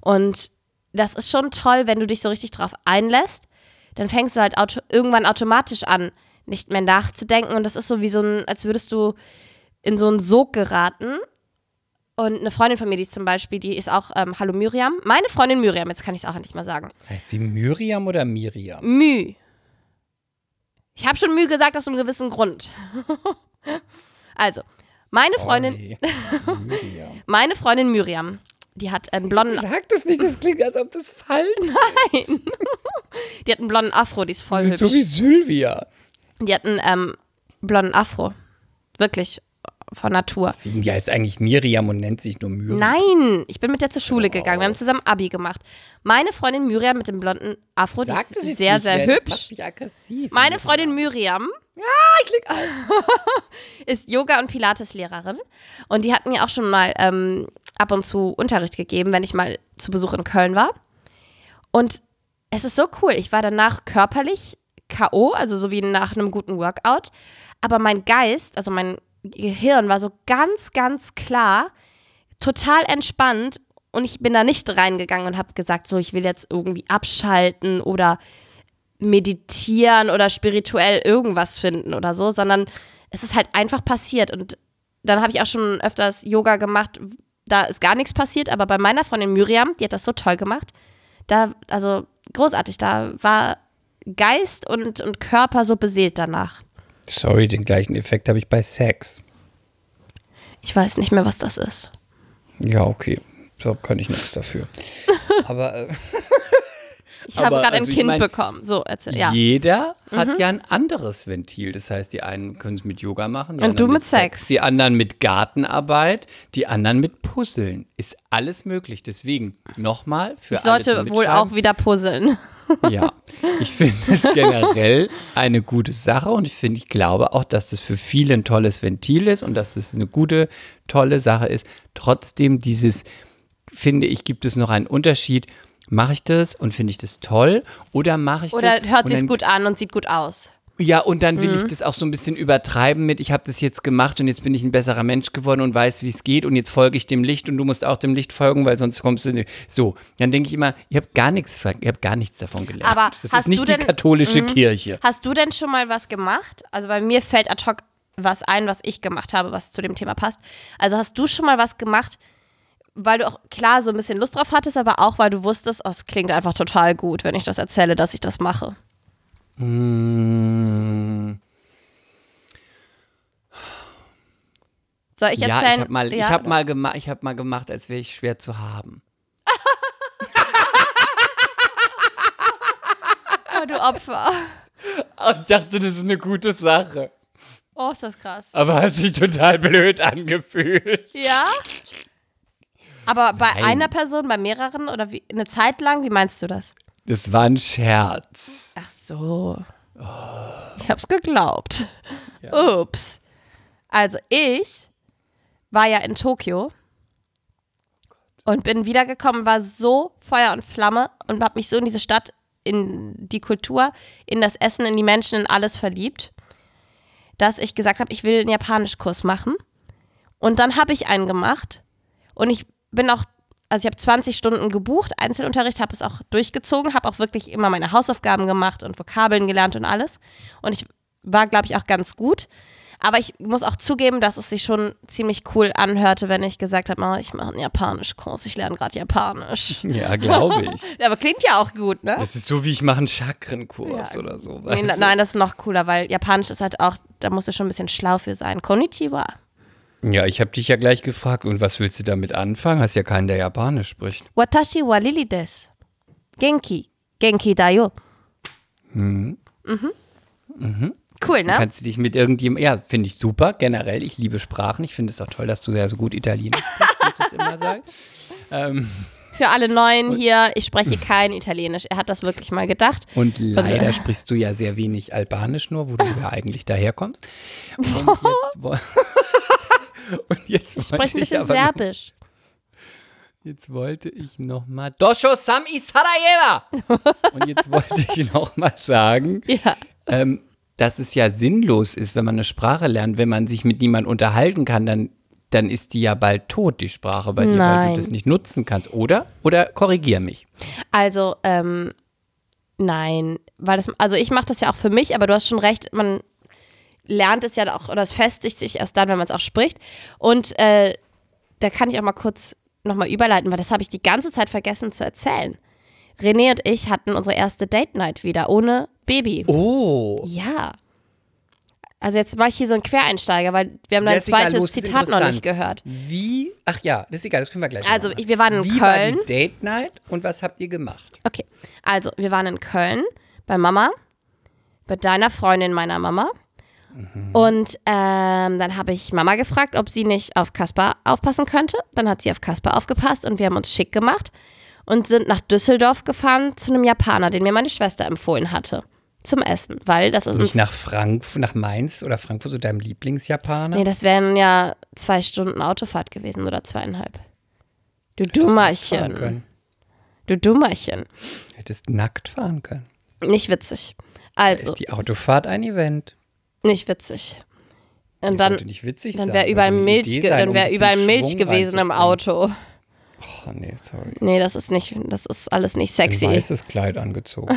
Und das ist schon toll, wenn du dich so richtig drauf einlässt, dann fängst du halt auto irgendwann automatisch an, nicht mehr nachzudenken und das ist so wie so ein, als würdest du in so einen Sog geraten. Und eine Freundin von mir, die ist zum Beispiel, die ist auch, ähm, hallo Miriam, meine Freundin Miriam, jetzt kann ich es auch endlich mal sagen. Heißt sie Miriam oder Miriam? Müh. Ich habe schon Müh gesagt aus einem gewissen Grund. also, meine Freundin, Sorry. Miriam. meine Freundin Miriam, die hat einen blonden, Sag das nicht, das klingt, als ob das falsch ist. die hat einen blonden Afro, die ist voll Das ist so wie hübsch. Sylvia. Die hat einen ähm, blonden Afro. Wirklich von Natur. Die heißt eigentlich Miriam und nennt sich nur Miriam. Nein, ich bin mit der zur Schule gegangen. Wir haben zusammen Abi gemacht. Meine Freundin Miriam mit dem blonden Afro, die Sag ist sehr, sehr mehr, hübsch. Meine Freundin Miriam ist Yoga- und Pilates-Lehrerin. Und die hat mir auch schon mal ähm, ab und zu Unterricht gegeben, wenn ich mal zu Besuch in Köln war. Und es ist so cool. Ich war danach körperlich K.O., also so wie nach einem guten Workout. Aber mein Geist, also mein Gehirn war so ganz, ganz klar, total entspannt. Und ich bin da nicht reingegangen und habe gesagt, so, ich will jetzt irgendwie abschalten oder meditieren oder spirituell irgendwas finden oder so, sondern es ist halt einfach passiert. Und dann habe ich auch schon öfters Yoga gemacht, da ist gar nichts passiert, aber bei meiner Freundin Miriam, die hat das so toll gemacht, da, also großartig, da war Geist und, und Körper so beseelt danach. Sorry, den gleichen Effekt habe ich bei Sex. Ich weiß nicht mehr, was das ist. Ja, okay. So kann ich nichts dafür. Aber äh, Ich habe gerade also ein ich Kind mein, bekommen. So, erzähl, ja. Mhm. jeder hat ja ein anderes Ventil. Das heißt, die einen können es mit Yoga machen, Und du anderen mit Sex. die anderen mit Gartenarbeit, die anderen mit Puzzeln. Ist alles möglich. Deswegen nochmal für Ich alle sollte zum wohl auch wieder puzzeln. Ja, ich finde es generell eine gute Sache und ich finde, ich glaube auch, dass das für viele ein tolles Ventil ist und dass das eine gute, tolle Sache ist. Trotzdem dieses, finde ich, gibt es noch einen Unterschied. Mache ich das und finde ich das toll oder mache ich Oder das hört und sich's dann- gut an und sieht gut aus. Ja, und dann Mhm. will ich das auch so ein bisschen übertreiben mit, ich habe das jetzt gemacht und jetzt bin ich ein besserer Mensch geworden und weiß, wie es geht und jetzt folge ich dem Licht und du musst auch dem Licht folgen, weil sonst kommst du nicht. So, dann denke ich immer, ihr habt gar nichts, ihr habt gar nichts davon gelernt. Aber das hast ist nicht die denn- Mhm. katholische Kirche. Hast du denn schon mal was gemacht? Also bei mir fällt ad hoc was ein, was ich gemacht habe, was zu dem Thema passt. Also hast du schon mal was gemacht, weil du auch klar so ein bisschen Lust drauf hattest, aber auch weil du wusstest, oh, es klingt einfach total gut, wenn ich das erzähle, dass ich das mache. Mm, Soll ich ja, erzählen? ich habe mal, ich Ja, hab mal, gema ich hab mal gemacht, als wäre ich schwer zu haben. Oh, du Opfer. Ich dachte, das ist eine gute Sache. Oh, ist das krass. Aber hat sich total blöd angefühlt. Ja? Aber bei Nein. einer Person, bei mehreren oder wie, eine Zeit lang? Wie meinst du das? Das war ein Scherz. Ach so. Ich hab's geglaubt. Ups. Also ich war ja in Tokio und bin wiedergekommen, war so Feuer und Flamme und hab mich so in diese Stadt, in die Kultur, in das Essen, in die Menschen, in alles verliebt, dass ich gesagt habe, ich will einen Japanischkurs machen. Und dann habe ich einen gemacht und ich bin auch, also ich habe 20 Stunden gebucht, Einzelunterricht, habe es auch durchgezogen, habe auch wirklich immer meine Hausaufgaben gemacht und Vokabeln gelernt und alles. Und ich war, glaube ich, auch ganz gut. Aber ich muss auch zugeben, dass es sich schon ziemlich cool anhörte, wenn ich gesagt habe, oh, ich mache einen Japanischkurs, ich lerne gerade Japanisch. Ja, glaube ich. Aber klingt ja auch gut, ne? Das ist so, wie ich mache einen Chakrenkurs Ja. oder so. Nee, nein, das ist noch cooler, weil Japanisch ist halt auch, da musst du schon ein bisschen schlau für sein. Konnichiwa. Ja, ich habe dich ja gleich gefragt, und was willst du damit anfangen? Hast ja keinen, der Japanisch spricht. Watashi wa Lili des. Genki. Genki da yo. Mhm. Cool, ne? Kannst du dich mit irgendjemandem, ja, finde ich super, generell. Ich liebe Sprachen. Ich finde es auch toll, dass du ja so gut Italienisch sprichst, wie ich das immer sage. Ähm, Für alle Neuen hier, ich spreche kein Italienisch. Er hat das wirklich mal gedacht. und leider sprichst du ja sehr wenig Albanisch nur, wo du ja eigentlich daherkommst. Und jetzt, und jetzt Ich spreche ein bisschen Serbisch. Jetzt wollte ich noch mal Dosho Sam i Sarajeva. Und jetzt wollte ich noch mal sagen, Ja. ähm, dass es ja sinnlos ist, wenn man eine Sprache lernt, wenn man sich mit niemandem unterhalten kann, dann, dann ist die ja bald tot, die Sprache bei dir, weil du das nicht nutzen kannst, oder? Oder korrigier mich. Also, ähm, nein, weil das, also ich mache das ja auch für mich, aber du hast schon recht, man lernt es ja auch, oder es festigt sich erst dann, wenn man es auch spricht. Und äh, da kann ich auch mal kurz nochmal überleiten, weil das habe ich die ganze Zeit vergessen zu erzählen. René und ich hatten unsere erste Date Night wieder, ohne Baby. Oh. Ja. Also jetzt war ich hier so ein Quereinsteiger, weil wir haben dein egal, zweites ist Zitat noch nicht gehört. Wie? Ach ja, das ist egal, das können wir gleich Also, ich- wir waren in Wie Köln. war die Date Night und was habt ihr gemacht? Okay, also wir waren in Köln bei Mama, bei deiner Freundin meiner Mama. Und ähm, dann habe ich Mama gefragt, ob sie nicht auf Kaspar aufpassen könnte. Dann hat sie auf Kaspar aufgepasst und wir haben uns schick gemacht und sind nach Düsseldorf gefahren zu einem Japaner, den mir meine Schwester empfohlen hatte. Zum Essen, weil das ist uns. Nicht nach Frankfurt, nach Mainz oder Frankfurt, so deinem Lieblingsjapaner? Nee, das wären ja zwei Stunden Autofahrt gewesen oder zweieinhalb. Du Hättest Dummerchen. Du Dummerchen. Hättest nackt fahren können. Nicht witzig. Da Also, ist die Autofahrt ein Event. Nicht witzig. Und Die dann, nicht witzig dann wäre überall Milch, sein, dann um wäre ein überall Milch Schwung gewesen im. Auto. Oh nee, sorry. Nee, das ist nicht, das ist alles nicht Ein sexy. weißes Kleid angezogen.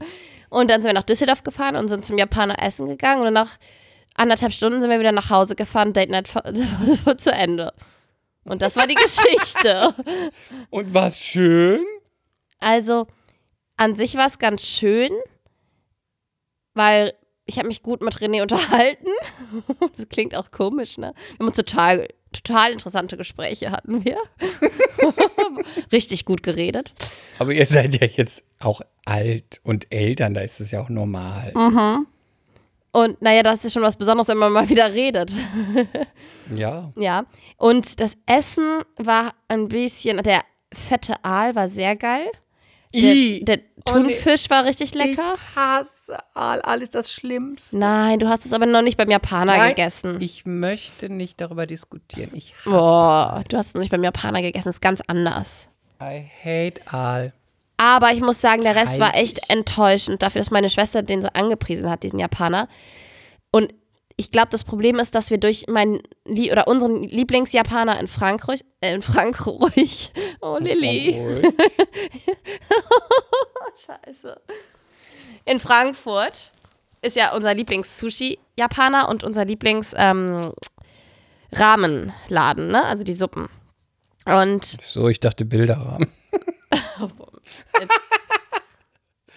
Und dann sind wir nach Düsseldorf gefahren und sind zum Japaner essen gegangen und nach anderthalb Stunden sind wir wieder nach Hause gefahren. Date Night war- war zu Ende. Und das war die Geschichte. Und was schön? Also, an sich war es ganz schön, weil ich habe mich gut mit René unterhalten. Das klingt auch komisch, ne? Wir haben uns total, total interessante Gespräche hatten wir. Richtig gut geredet. Aber ihr seid ja jetzt auch alt und Eltern, da ist es ja auch normal. Mhm. Und naja, das ist schon was Besonderes, wenn man mal wieder redet. Ja. Ja. Und das Essen war ein bisschen, der fette Aal war sehr geil. I. Der, der Oh, nee. Thunfisch war richtig lecker. Ich hasse Aal. Aal ist das Schlimmste. Nein, du hast es aber noch nicht beim Japaner Nein, gegessen. Ich möchte nicht darüber diskutieren. Ich hasse. Boah, du hast es noch nicht beim Japaner gegessen. Das ist ganz anders. I hate Aal. Aber ich muss sagen, der Rest war echt enttäuschend dafür, dass meine Schwester den so angepriesen hat, diesen Japaner. Und ich glaube, das Problem ist, dass wir durch meinen Lie oder unseren Lieblingsjapaner in Frankreich, äh, in Frankreich, oh Lilly, scheiße, in Frankfurt ist ja unser Lieblings-Sushi-Japaner und unser Lieblings-Ramen-Laden, ne? Also die Suppen. Und So, ich dachte Bilderrahmen.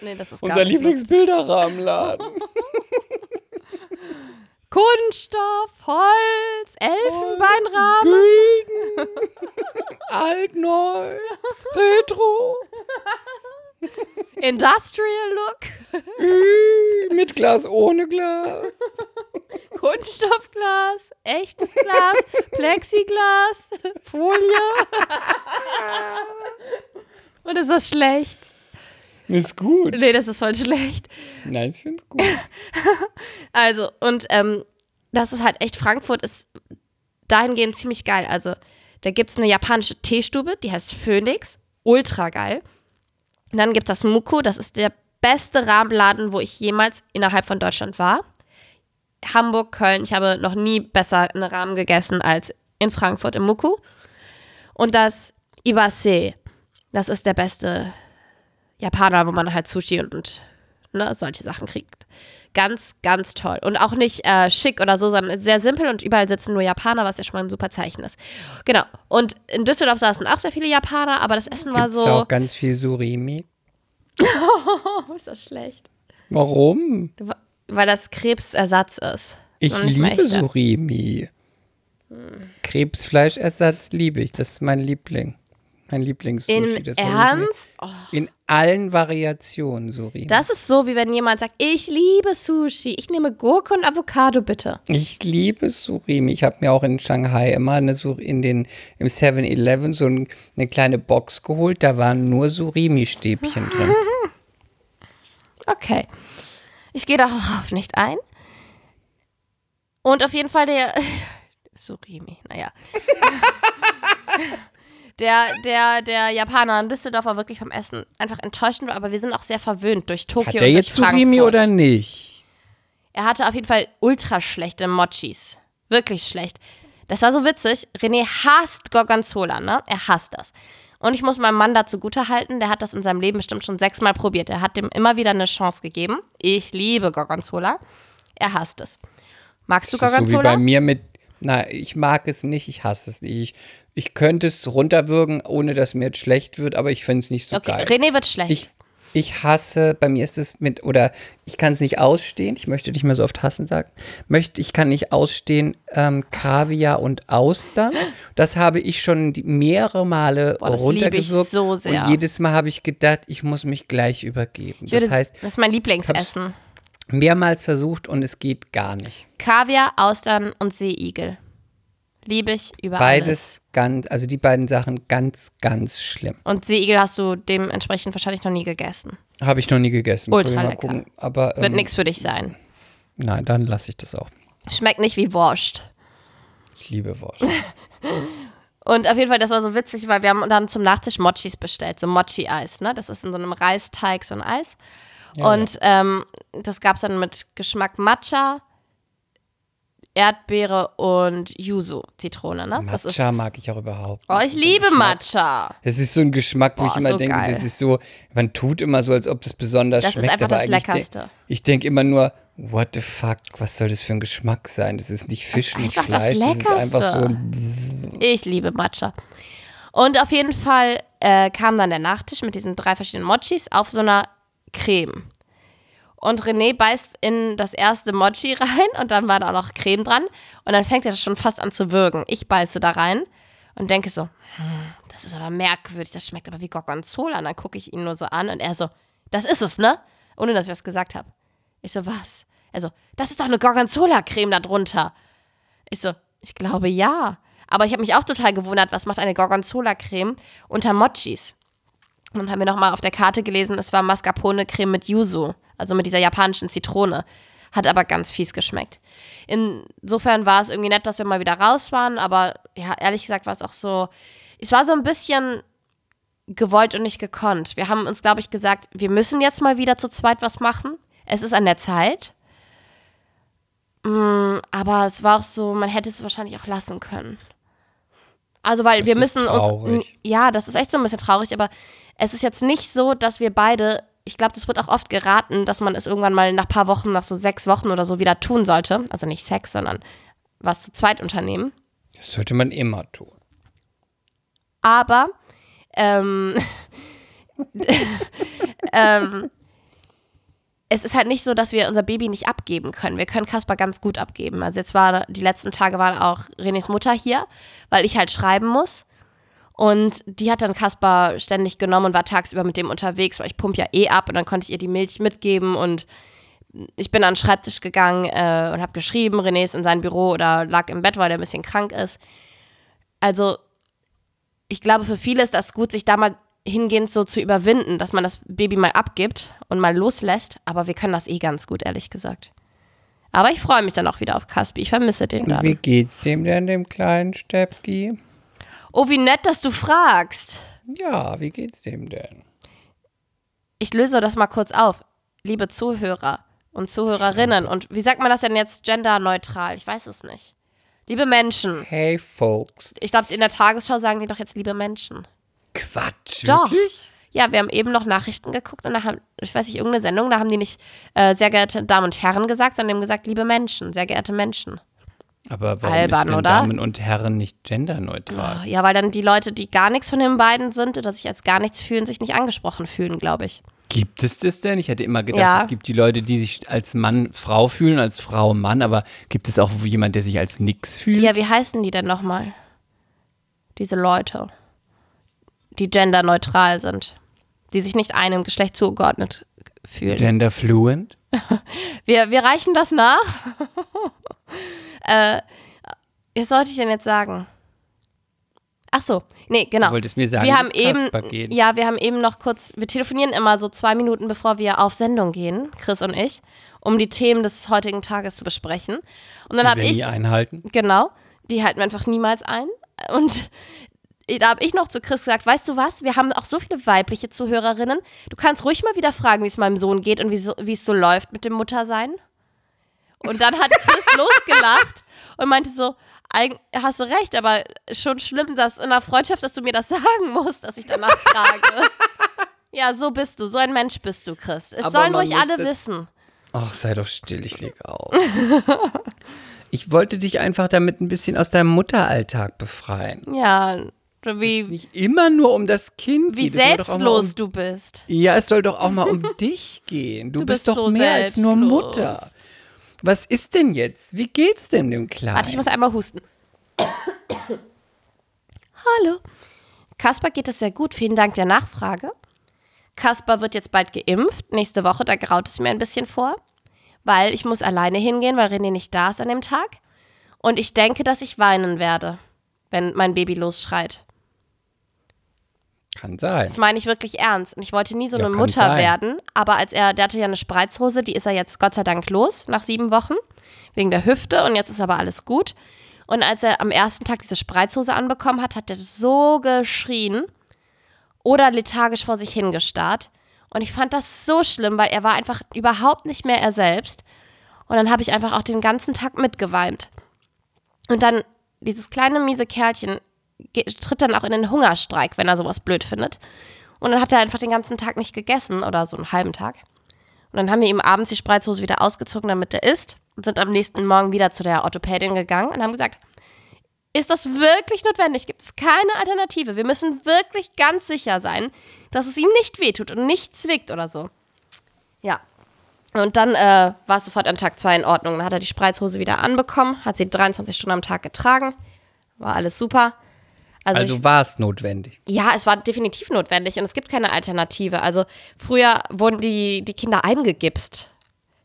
nee, das ist gar Unser. Lieblingsbilderrahmenladen. Kunststoff, Holz, Elfenbeinrahmen. Alt, neu. Retro. Industrial Look, Ü, Mit Glas, ohne Glas. Kunststoffglas, echtes Glas, Plexiglas, Folie. Und ist das schlecht? Ist gut. Nee, das ist voll schlecht. Nein, ich finde es gut. Also, und ähm, das ist halt echt, Frankfurt ist dahingehend ziemlich geil. Also, da gibt es eine japanische Teestube, die heißt Phoenix. Ultra geil. Und dann gibt es das Muko, das ist der beste Rahmenladen, wo ich jemals innerhalb von Deutschland war. Hamburg, Köln, ich habe noch nie besser einen Rahmen gegessen als in Frankfurt im Muko. Und das Iwase, das ist der beste Japaner, wo man halt Sushi und, und ne, solche Sachen kriegt. Ganz, ganz toll. Und auch nicht äh, schick oder so, sondern sehr simpel und überall sitzen nur Japaner, was ja schon mal ein super Zeichen ist. Genau. Und in Düsseldorf saßen auch sehr viele Japaner, aber das Essen war Gibt's so. auch ganz viel Surimi. Oh, ist das schlecht. Warum? Weil das Krebsersatz ist. Ich liebe. Surimi. Krebsfleischersatz liebe ich. Das ist mein Liebling. Mein Lieblingssushi. Im Ernst? Oh, In allen Variationen Surimi. das ist so, wie wenn jemand sagt, ich liebe Sushi. Ich nehme Gurke und Avocado bitte. Ich liebe Surimi. Ich habe mir auch in Shanghai immer eine Sur in den im 7-Eleven so ein, eine kleine Box geholt. Da waren nur Surimi-Stäbchen drin. Okay. Ich gehe darauf nicht ein. Und auf jeden Fall der. Surimi, naja. Der, der, der Japaner in Düsseldorf war wirklich vom Essen einfach enttäuschend, aber wir sind auch sehr verwöhnt durch Tokio Hat und der durch jetzt Surimi Frankfurt. oder nicht? Er hatte auf jeden Fall ultra schlechte Mochis. Wirklich schlecht. Das war so witzig. René hasst Gorgonzola, ne? Er hasst das. Und ich muss meinem Mann dazu halten, der hat das in seinem Leben bestimmt schon sechsmal probiert. Er hat dem immer wieder eine Chance gegeben. Ich liebe Gorgonzola. Er hasst es. Magst du ist so wie Gorgonzola? bei mir mit. Na, ich mag es nicht, ich hasse es nicht. Ich, ich könnte es runterwürgen, ohne dass mir jetzt schlecht wird, aber ich finde es nicht so okay, geil. René wird schlecht. Ich, ich hasse, bei mir ist es mit, oder ich kann es nicht ausstehen, ich möchte nicht mehr so oft hassen sagen, möchte, ich kann nicht ausstehen ähm, Kaviar und Austern. Das habe ich schon mehrere Male Boah, das liebe ich so sehr. Und jedes Mal habe ich gedacht, ich muss mich gleich übergeben. würde, Das heißt, das ist mein Lieblingsessen. Mehrmals versucht und es geht gar nicht. Kaviar, Austern und Seeigel. Liebe ich über Beides alles. ganz, also die beiden Sachen ganz, ganz schlimm. Und Seeigel hast du dementsprechend wahrscheinlich noch nie gegessen. Habe ich noch nie gegessen. Ultra lecker. gucken. Aber Wird ähm, nichts für dich sein. Nein, dann lasse ich das auch. Schmeckt nicht wie Wurst. Ich liebe Wurst. Und auf jeden Fall, das war so witzig, weil wir haben dann zum Nachtisch Mochis bestellt, so Mochi-Eis, ne? Das ist in so einem Reisteig so ein Eis. Und Ähm, das gab es dann mit Geschmack Matcha, Erdbeere und Yuzu-Zitrone, ne? Das ist, Matcha mag ich auch überhaupt oh, nicht. ich Das ist so liebe Matcha. Das ist so ein Geschmack, wo Boah, ich immer so denke, geil. das ist so, man tut immer so, als ob das besonders Das ist schmeckt. einfach aber das eigentlich Leckerste. Denk, ich denke immer nur, what the fuck, was soll das für ein Geschmack sein? Das ist nicht Fisch, ist nicht einfach das Fleisch, das, ist einfach so Leckerste. ein Ich liebe Matcha. Und auf jeden Fall äh, kam dann der Nachtisch mit diesen drei verschiedenen Mochis auf so einer Creme. Und René beißt in das erste Mochi rein und dann war da auch noch Creme dran. Und dann fängt er schon fast an zu würgen. Ich beiße da rein und denke so, hm, das ist aber merkwürdig, das schmeckt aber wie Gorgonzola. Und dann gucke ich ihn nur so an und er so, das ist es, ne? Ohne dass ich was gesagt habe. Ich so, was? Er so, das ist doch eine Gorgonzola-Creme da drunter. Ich so, ich glaube ja. Aber ich habe mich auch total gewundert, was macht eine Gorgonzola-Creme unter Mochis? Und dann haben wir nochmal auf der Karte gelesen, es war Mascarpone-Creme mit Yuzu, also mit dieser japanischen Zitrone. Hat aber ganz fies geschmeckt. Insofern war es irgendwie nett, dass wir mal wieder raus waren, aber ja, ehrlich gesagt war es auch so, es war so ein bisschen gewollt und nicht gekonnt. Wir haben uns, glaube ich, gesagt, wir müssen jetzt mal wieder zu zweit was machen. Es ist an der Zeit. Mm, aber es war auch so, man hätte es wahrscheinlich auch lassen können. Also, weil Das wir müssen uns. Ja, das ist echt so ein bisschen traurig, aber es ist jetzt nicht so, dass wir beide. Ich glaube, das wird auch oft geraten, dass man es irgendwann mal nach ein paar Wochen, nach so sechs Wochen oder so wieder tun sollte. Also nicht Sex, sondern was zu zweit unternehmen. Das sollte man immer tun. Aber ähm, ähm, es ist halt nicht so, dass wir unser Baby nicht abgeben können. Wir können Kasper ganz gut abgeben. Also jetzt war die letzten Tage war auch Renés Mutter hier, weil ich halt schreiben muss. Und die hat dann Kasper ständig genommen und war tagsüber mit dem unterwegs, weil ich pump ja eh ab und dann konnte ich ihr die Milch mitgeben und ich bin an den Schreibtisch gegangen äh, und habe geschrieben. René ist in sein Büro oder lag im Bett, weil er ein bisschen krank ist. Also ich glaube, für viele ist das gut, sich da mal hingehend so zu überwinden, dass man das Baby mal abgibt und mal loslässt. Aber wir können das eh ganz gut, ehrlich gesagt. Aber ich freue mich dann auch wieder auf Caspi. Ich vermisse den Und wie dann. geht's dem denn, dem kleinen Steppki? Oh, wie nett, dass du fragst. Ja, wie geht's dem denn? Ich löse das mal kurz auf. Liebe Zuhörer und Zuhörerinnen. Und wie sagt man das denn jetzt genderneutral? Ich weiß es nicht. Liebe Menschen. Hey, Folks. Ich glaube, in der Tagesschau sagen die doch jetzt liebe Menschen. Quatsch, Doch. wirklich? Ja, wir haben eben noch Nachrichten geguckt und da haben, ich weiß nicht, irgendeine Sendung, da haben die nicht äh, sehr geehrte Damen und Herren gesagt, sondern haben gesagt, liebe Menschen, sehr geehrte Menschen. Aber warum Albern, ist denn oder? Damen und Herren nicht genderneutral? Ja, weil dann die Leute, die gar nichts von den beiden sind oder sich als gar nichts fühlen, sich nicht angesprochen fühlen, glaube ich. Gibt es das denn? Ich hätte immer gedacht, Ja. es gibt die Leute, die sich als Mann Frau fühlen, als Frau Mann, aber gibt es auch jemand, der sich als nix fühlt? Ja, wie heißen die denn nochmal? Diese Leute, die genderneutral sind, die sich nicht einem Geschlecht zugeordnet fühlen. Genderfluent? Wir, wir reichen das nach. äh, was sollte ich denn jetzt sagen? Ach so, nee, genau. Du wolltest mir sagen, wir haben eben, ja, wir haben eben noch kurz, wir telefonieren immer so zwei Minuten, bevor wir auf Sendung gehen, Chris und ich, um die Themen des heutigen Tages zu besprechen. Und dann habe ich, nie einhalten. genau, die halten wir einfach niemals ein. Und da habe ich noch zu Chris gesagt, weißt du was, wir haben auch so viele weibliche Zuhörerinnen. Du kannst ruhig mal wieder fragen, wie es meinem Sohn geht und wie so- es so läuft mit dem Muttersein. Und dann hat Chris losgelacht und meinte so, "Eig- hast du recht, aber schon schlimm, dass in einer Freundschaft, dass du mir das sagen musst, dass ich danach frage. ja, so bist du, so ein Mensch bist du, Chris. Es Aber sollen ruhig alle wissen. Ach, sei doch still, ich leg auf. ich wollte dich einfach damit ein bisschen aus deinem Mutteralltag befreien. Ja, wie, Nicht immer nur um das Kind wie geht. Selbstlos um, du bist. Ja, es soll doch auch mal um dich gehen. Du, Du bist, bist doch so mehr als nur selbstlos. Mutter. Was ist denn jetzt? Wie geht's denn dem Kleinen? Warte, ich muss einmal husten. Hallo. Kasper geht es sehr gut. Vielen Dank der Nachfrage. Kasper wird jetzt bald geimpft. Nächste Woche, da graut es mir ein bisschen vor. Weil ich muss alleine hingehen, weil René nicht da ist an dem Tag. Und ich denke, dass ich weinen werde, wenn mein Baby losschreit. Kann sein. Das meine ich wirklich ernst. Und ich wollte nie so Ja, eine Mutter sein. werden. Aber als er, der hatte ja eine Spreizhose, die ist er jetzt Gott sei Dank los, nach sieben Wochen, wegen der Hüfte. Und jetzt ist aber alles gut. Und als er am ersten Tag diese Spreizhose anbekommen hat, hat er so geschrien oder lethargisch vor sich hingestarrt. Und ich fand das so schlimm, weil er war einfach überhaupt nicht mehr er selbst. Und dann habe ich einfach auch den ganzen Tag mitgeweint. Und dann dieses kleine miese Kerlchen tritt dann auch in den Hungerstreik, wenn er sowas blöd findet. Und dann hat er einfach den ganzen Tag nicht gegessen oder so einen halben Tag. Und dann haben wir ihm abends die Spreizhose wieder ausgezogen, damit er isst. Und sind am nächsten Morgen wieder zu der Orthopädin gegangen und haben gesagt, ist das wirklich notwendig? Gibt es keine Alternative? Wir müssen wirklich ganz sicher sein, dass es ihm nicht wehtut und nicht zwickt oder so. Ja. Und dann äh, war es sofort an Tag 2 in Ordnung. Dann hat er die Spreizhose wieder anbekommen, hat sie 23 Stunden am Tag getragen. War alles super. Also, Also war es notwendig. ja, es war definitiv notwendig und es gibt keine Alternative. Also früher wurden die, die Kinder eingegipst.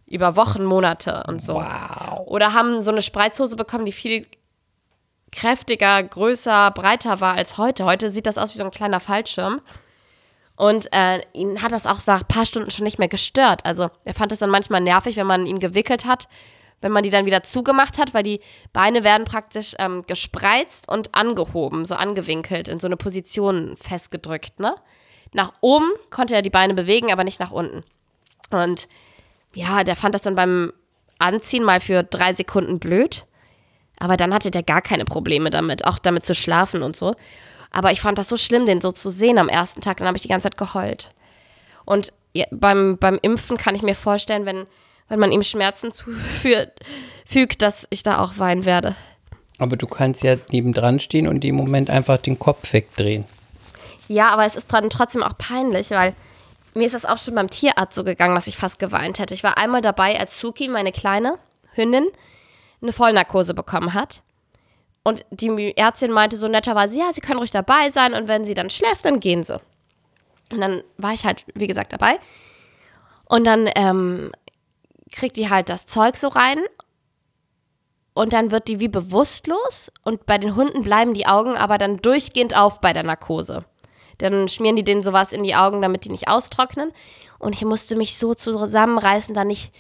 Über Wochen, Monate und so. Wow. Oder haben so eine Spreizhose bekommen, die viel kräftiger, größer, breiter war als heute. Heute sieht das aus wie so ein kleiner Fallschirm. Und äh, ihn hat das auch nach ein paar Stunden schon nicht mehr gestört. Also er fand es dann manchmal nervig, wenn man ihn gewickelt hat, wenn man die dann wieder zugemacht hat, weil die Beine werden praktisch ähm, gespreizt und angehoben, so angewinkelt, in so eine Position festgedrückt, ne? Nach oben konnte er die Beine bewegen, aber nicht nach unten. Und ja, der fand das dann beim Anziehen mal für drei Sekunden blöd. Aber dann hatte der gar keine Probleme damit, auch damit zu schlafen und so. Aber ich fand das so schlimm, den so zu sehen am ersten Tag. Dann habe ich die ganze Zeit geheult. Und beim, beim Impfen kann ich mir vorstellen, wenn, wenn man ihm Schmerzen zufügt, dass ich da auch weinen werde. Aber du kannst ja nebendran stehen und im Moment einfach den Kopf wegdrehen. Ja, aber es ist dann trotzdem auch peinlich, weil mir ist das auch schon beim Tierarzt so gegangen, dass ich fast geweint hätte. Ich war einmal dabei, als Suki, meine kleine Hündin, eine Vollnarkose bekommen hat. Und die Ärztin meinte so netterweise, ja, sie können ruhig dabei sein und wenn sie dann schläft, dann gehen sie. Und dann war ich halt, wie gesagt, dabei. Und dann ähm, kriegt die halt das Zeug so rein und dann wird die wie bewusstlos und bei den Hunden bleiben die Augen aber dann durchgehend auf bei der Narkose. Dann schmieren die denen sowas in die Augen, damit die nicht austrocknen. Und ich musste mich so zusammenreißen, da nicht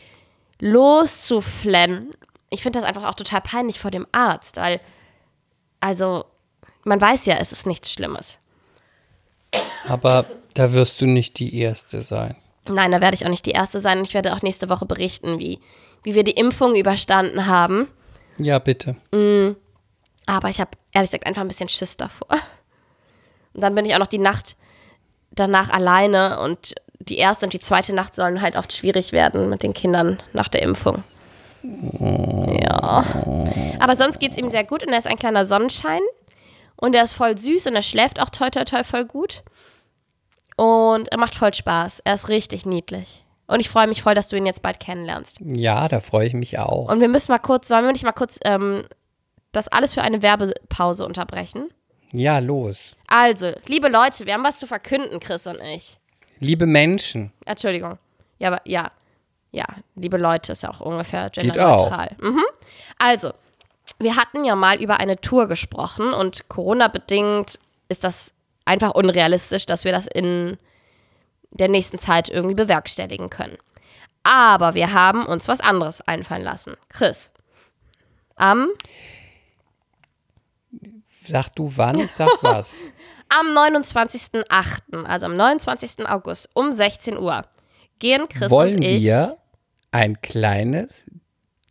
loszuflennen. Ich finde das einfach auch total peinlich vor dem Arzt, weil, also, man weiß ja, es ist nichts Schlimmes. Aber da wirst du nicht die Erste sein. Nein, da werde ich auch nicht die Erste sein. Ich werde auch nächste Woche berichten, wie, wie wir die Impfung überstanden haben. Ja, bitte. Mm, aber ich habe ehrlich gesagt einfach ein bisschen Schiss davor. Und dann bin ich auch noch die Nacht danach alleine und die erste und die zweite Nacht sollen halt oft schwierig werden mit den Kindern nach der Impfung. Ja. Aber sonst geht es ihm sehr gut und er ist ein kleiner Sonnenschein. Und er ist voll süß und er schläft auch toll, toll, toll voll gut. Und er macht voll Spaß. Er ist richtig niedlich. Und ich freue mich voll, dass du ihn jetzt bald kennenlernst. Ja, da freue ich mich auch. Und wir müssen mal kurz, sollen wir nicht mal kurz ähm, das alles für eine Werbepause unterbrechen? Ja, los. Also, liebe Leute, wir haben was zu verkünden, Chris und ich. Liebe Menschen. Entschuldigung. Ja, aber ja. Ja, liebe Leute ist ja auch ungefähr genderneutral. Mhm. Also, wir hatten ja mal über eine Tour gesprochen und Corona-bedingt ist das einfach unrealistisch, dass wir das in der nächsten Zeit irgendwie bewerkstelligen können. Aber wir haben uns was anderes einfallen lassen. Chris, am Sag du wann, ich sag was. Am 29.08., also am 29. August um 16 Uhr, gehen Chris Wollen und ich. wir ein kleines,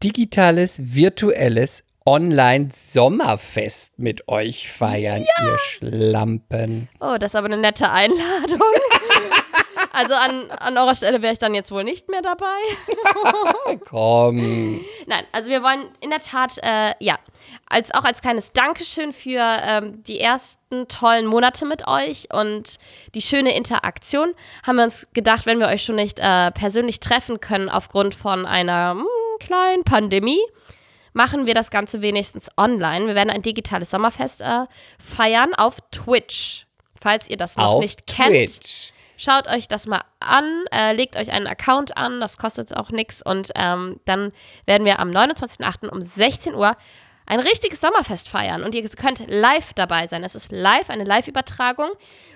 digitales, virtuelles Online-Sommerfest mit euch feiern, ihr Schlampen. Oh, das ist aber eine nette Einladung. also an, an eurer Stelle wäre ich dann jetzt wohl nicht mehr dabei. Komm. Nein, also wir wollen in der Tat, äh, ja, als, auch als kleines Dankeschön für ähm, die ersten tollen Monate mit euch und die schöne Interaktion, haben wir uns gedacht, wenn wir euch schon nicht äh, persönlich treffen können aufgrund von einer mh, kleinen Pandemie, machen wir das Ganze wenigstens online. Wir werden ein digitales Sommerfest äh, feiern auf Twitch. Falls ihr das noch Auf nicht kennt, Twitch. Schaut euch das mal an, äh, legt euch einen Account an, das kostet auch nichts und ähm, dann werden wir am 29.08. um 16 Uhr ein richtiges Sommerfest feiern und ihr könnt live dabei sein. Es ist live, eine Live-Übertragung.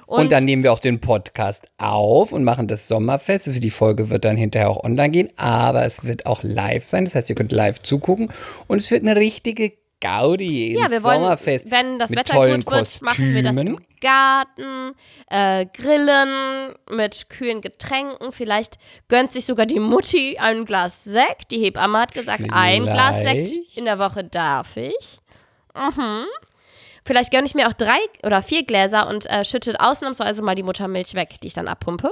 Und, dann nehmen wir auch den Podcast auf und machen das Sommerfest. Also die Folge wird dann hinterher auch online gehen, aber es wird auch live sein. Das heißt, ihr könnt live zugucken und es wird eine richtige Gaudi ja, wir wollen, Sommerfest. wenn das mit Wetter tollen gut wird, machen wir das im Kostümen. Garten, äh, grillen mit kühlen Getränken. Vielleicht gönnt sich sogar die Mutti ein Glas Sekt. Die Hebamme hat gesagt, ein Glas Sekt Vielleicht. in der Woche darf ich. Mhm. Vielleicht gönne ich mir auch drei oder vier Gläser und äh, schütte ausnahmsweise mal die Muttermilch weg, die ich dann abpumpe.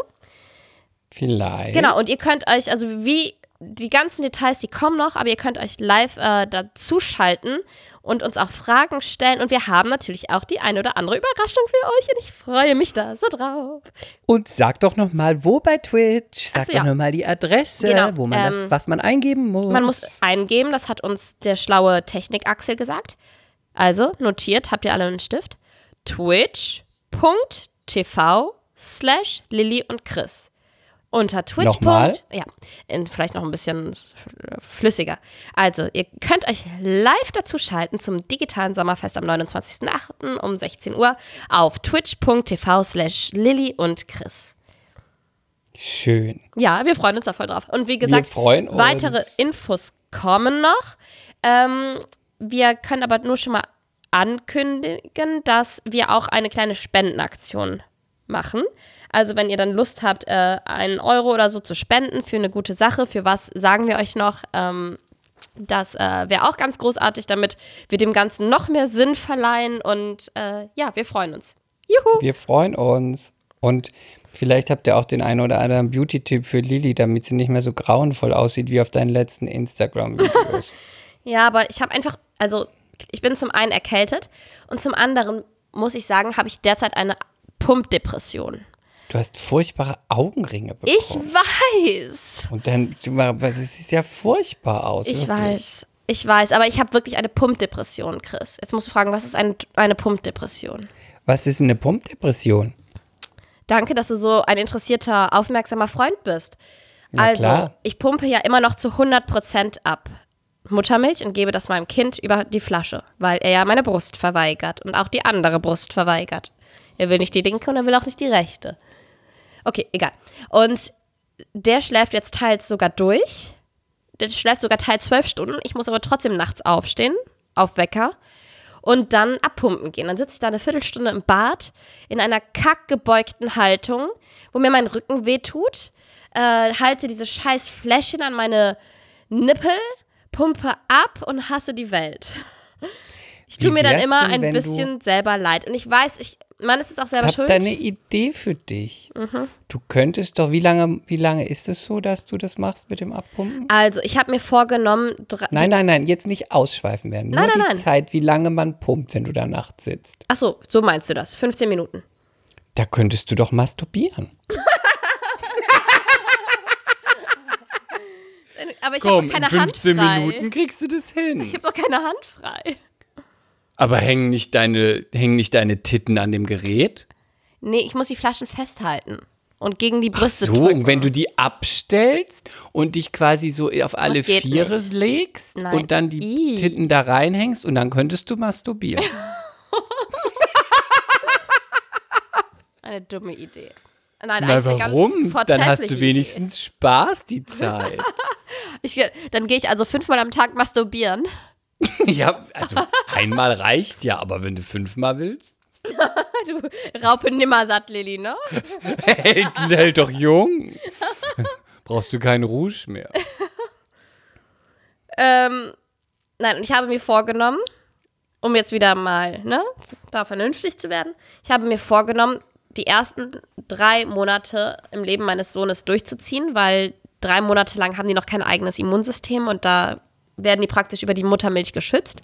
Vielleicht. Genau, und ihr könnt euch, also wie die ganzen Details, die kommen noch, aber ihr könnt euch live äh, dazuschalten und uns auch Fragen stellen. Und wir haben natürlich auch die eine oder andere Überraschung für euch und ich freue mich da so drauf. Und sag doch noch mal, wo bei Twitch? Sag Ach so, doch ja. noch mal die Adresse, Genau, wo man ähm, das, was man eingeben muss. Man muss eingeben, das hat uns der schlaue Technik-Axel gesagt. Also notiert, habt ihr alle einen Stift? twitch.tv slash Lilly und Chris. unter Twitch. Nochmal? Ja, vielleicht noch ein bisschen flüssiger. Also, ihr könnt euch live dazu schalten zum digitalen Sommerfest am 29.08. um 16 Uhr auf twitch.tv slash Lilly und Chris. Schön. Ja, wir freuen uns da voll drauf. Und wie gesagt, weitere Infos kommen noch. Ähm, wir können aber nur schon mal ankündigen, dass wir auch eine kleine Spendenaktion machen. Also wenn ihr dann Lust habt, äh, einen Euro oder so zu spenden für eine gute Sache, für was sagen wir euch noch. Ähm, das äh, wäre auch ganz großartig, damit wir dem Ganzen noch mehr Sinn verleihen. Und äh, ja, wir freuen uns. Juhu! Wir freuen uns. Und vielleicht habt ihr auch den einen oder anderen Beauty-Tipp für Lili, damit sie nicht mehr so grauenvoll aussieht wie auf deinen letzten Instagram-Videos. Ja, aber ich habe einfach, also ich bin zum einen erkältet und zum anderen muss ich sagen, habe ich derzeit eine Pumpdepression. du hast furchtbare Augenringe bekommen. Ich weiß. Und dann, es sieht ja furchtbar aus. Ich wirklich. weiß. Ich weiß, aber ich habe wirklich eine Pumpdepression, Chris. Jetzt musst du fragen, was ist eine, eine Pumpdepression? Was ist eine Pumpdepression? Danke, dass du so ein interessierter, aufmerksamer Freund bist. Na also, klar. ich pumpe ja immer noch zu 100% ab. Muttermilch und gebe das meinem Kind über die Flasche, weil er ja meine Brust verweigert und auch die andere Brust verweigert. Er will nicht die linke und er will auch nicht die rechte. Okay, egal. Und der schläft jetzt teils sogar durch. Der schläft sogar teils zwölf Stunden. Ich muss aber trotzdem nachts aufstehen, auf Wecker, und dann abpumpen gehen. Dann sitze ich da eine Viertelstunde im Bad in einer kackgebeugten Haltung, wo mir mein Rücken wehtut, äh, halte diese scheiß Fläschchen an meine Nippel, pumpe ab und hasse die Welt. Ich tue mir dann immer ein bisschen selber leid. Und ich weiß, ich, man ist es auch selber Ich habe schuld. da eine Idee für dich. Mhm. Du könntest doch, wie lange, wie lange ist es so, dass du das machst mit dem Abpumpen? Also, ich habe mir vorgenommen, Nein, nein, nein, jetzt nicht ausschweifen werden. Nur Nein, nein, die nein. Zeit, wie lange man pumpt, wenn du da nachts sitzt. Ach so, so meinst du das. 15 Minuten. Da könntest du doch masturbieren. Aber ich habe doch keine Hand frei. kriegst du das hin. Ich habe doch keine Hand frei. Aber hängen nicht deine, hängen nicht deine Titten an dem Gerät? Nee, ich muss die Flaschen festhalten und gegen die Brüste So, drücken. und wenn du die abstellst und dich quasi so auf alle Viere nicht. legst Nein. und dann die Ih. Titten da reinhängst und dann könntest du masturbieren. Eine dumme Idee. Nein, Na eigentlich eine ganz warum? Dann hast du wenigstens Spaß die Zeit. Idee. Ich, dann gehe ich also fünfmal am Tag masturbieren. ja, also einmal reicht ja, aber wenn du fünfmal willst, Du Raupe nimmersatt, Lilly, ne? hält, hält doch jung. Brauchst du keinen Rouge mehr. Ähm, nein, und ich habe mir vorgenommen, um jetzt wieder mal, ne, da vernünftig zu werden, ich habe mir vorgenommen, die ersten drei Monate im Leben meines Sohnes durchzuziehen, weil drei Monate lang haben die noch kein eigenes Immunsystem und da werden die praktisch über die Muttermilch geschützt.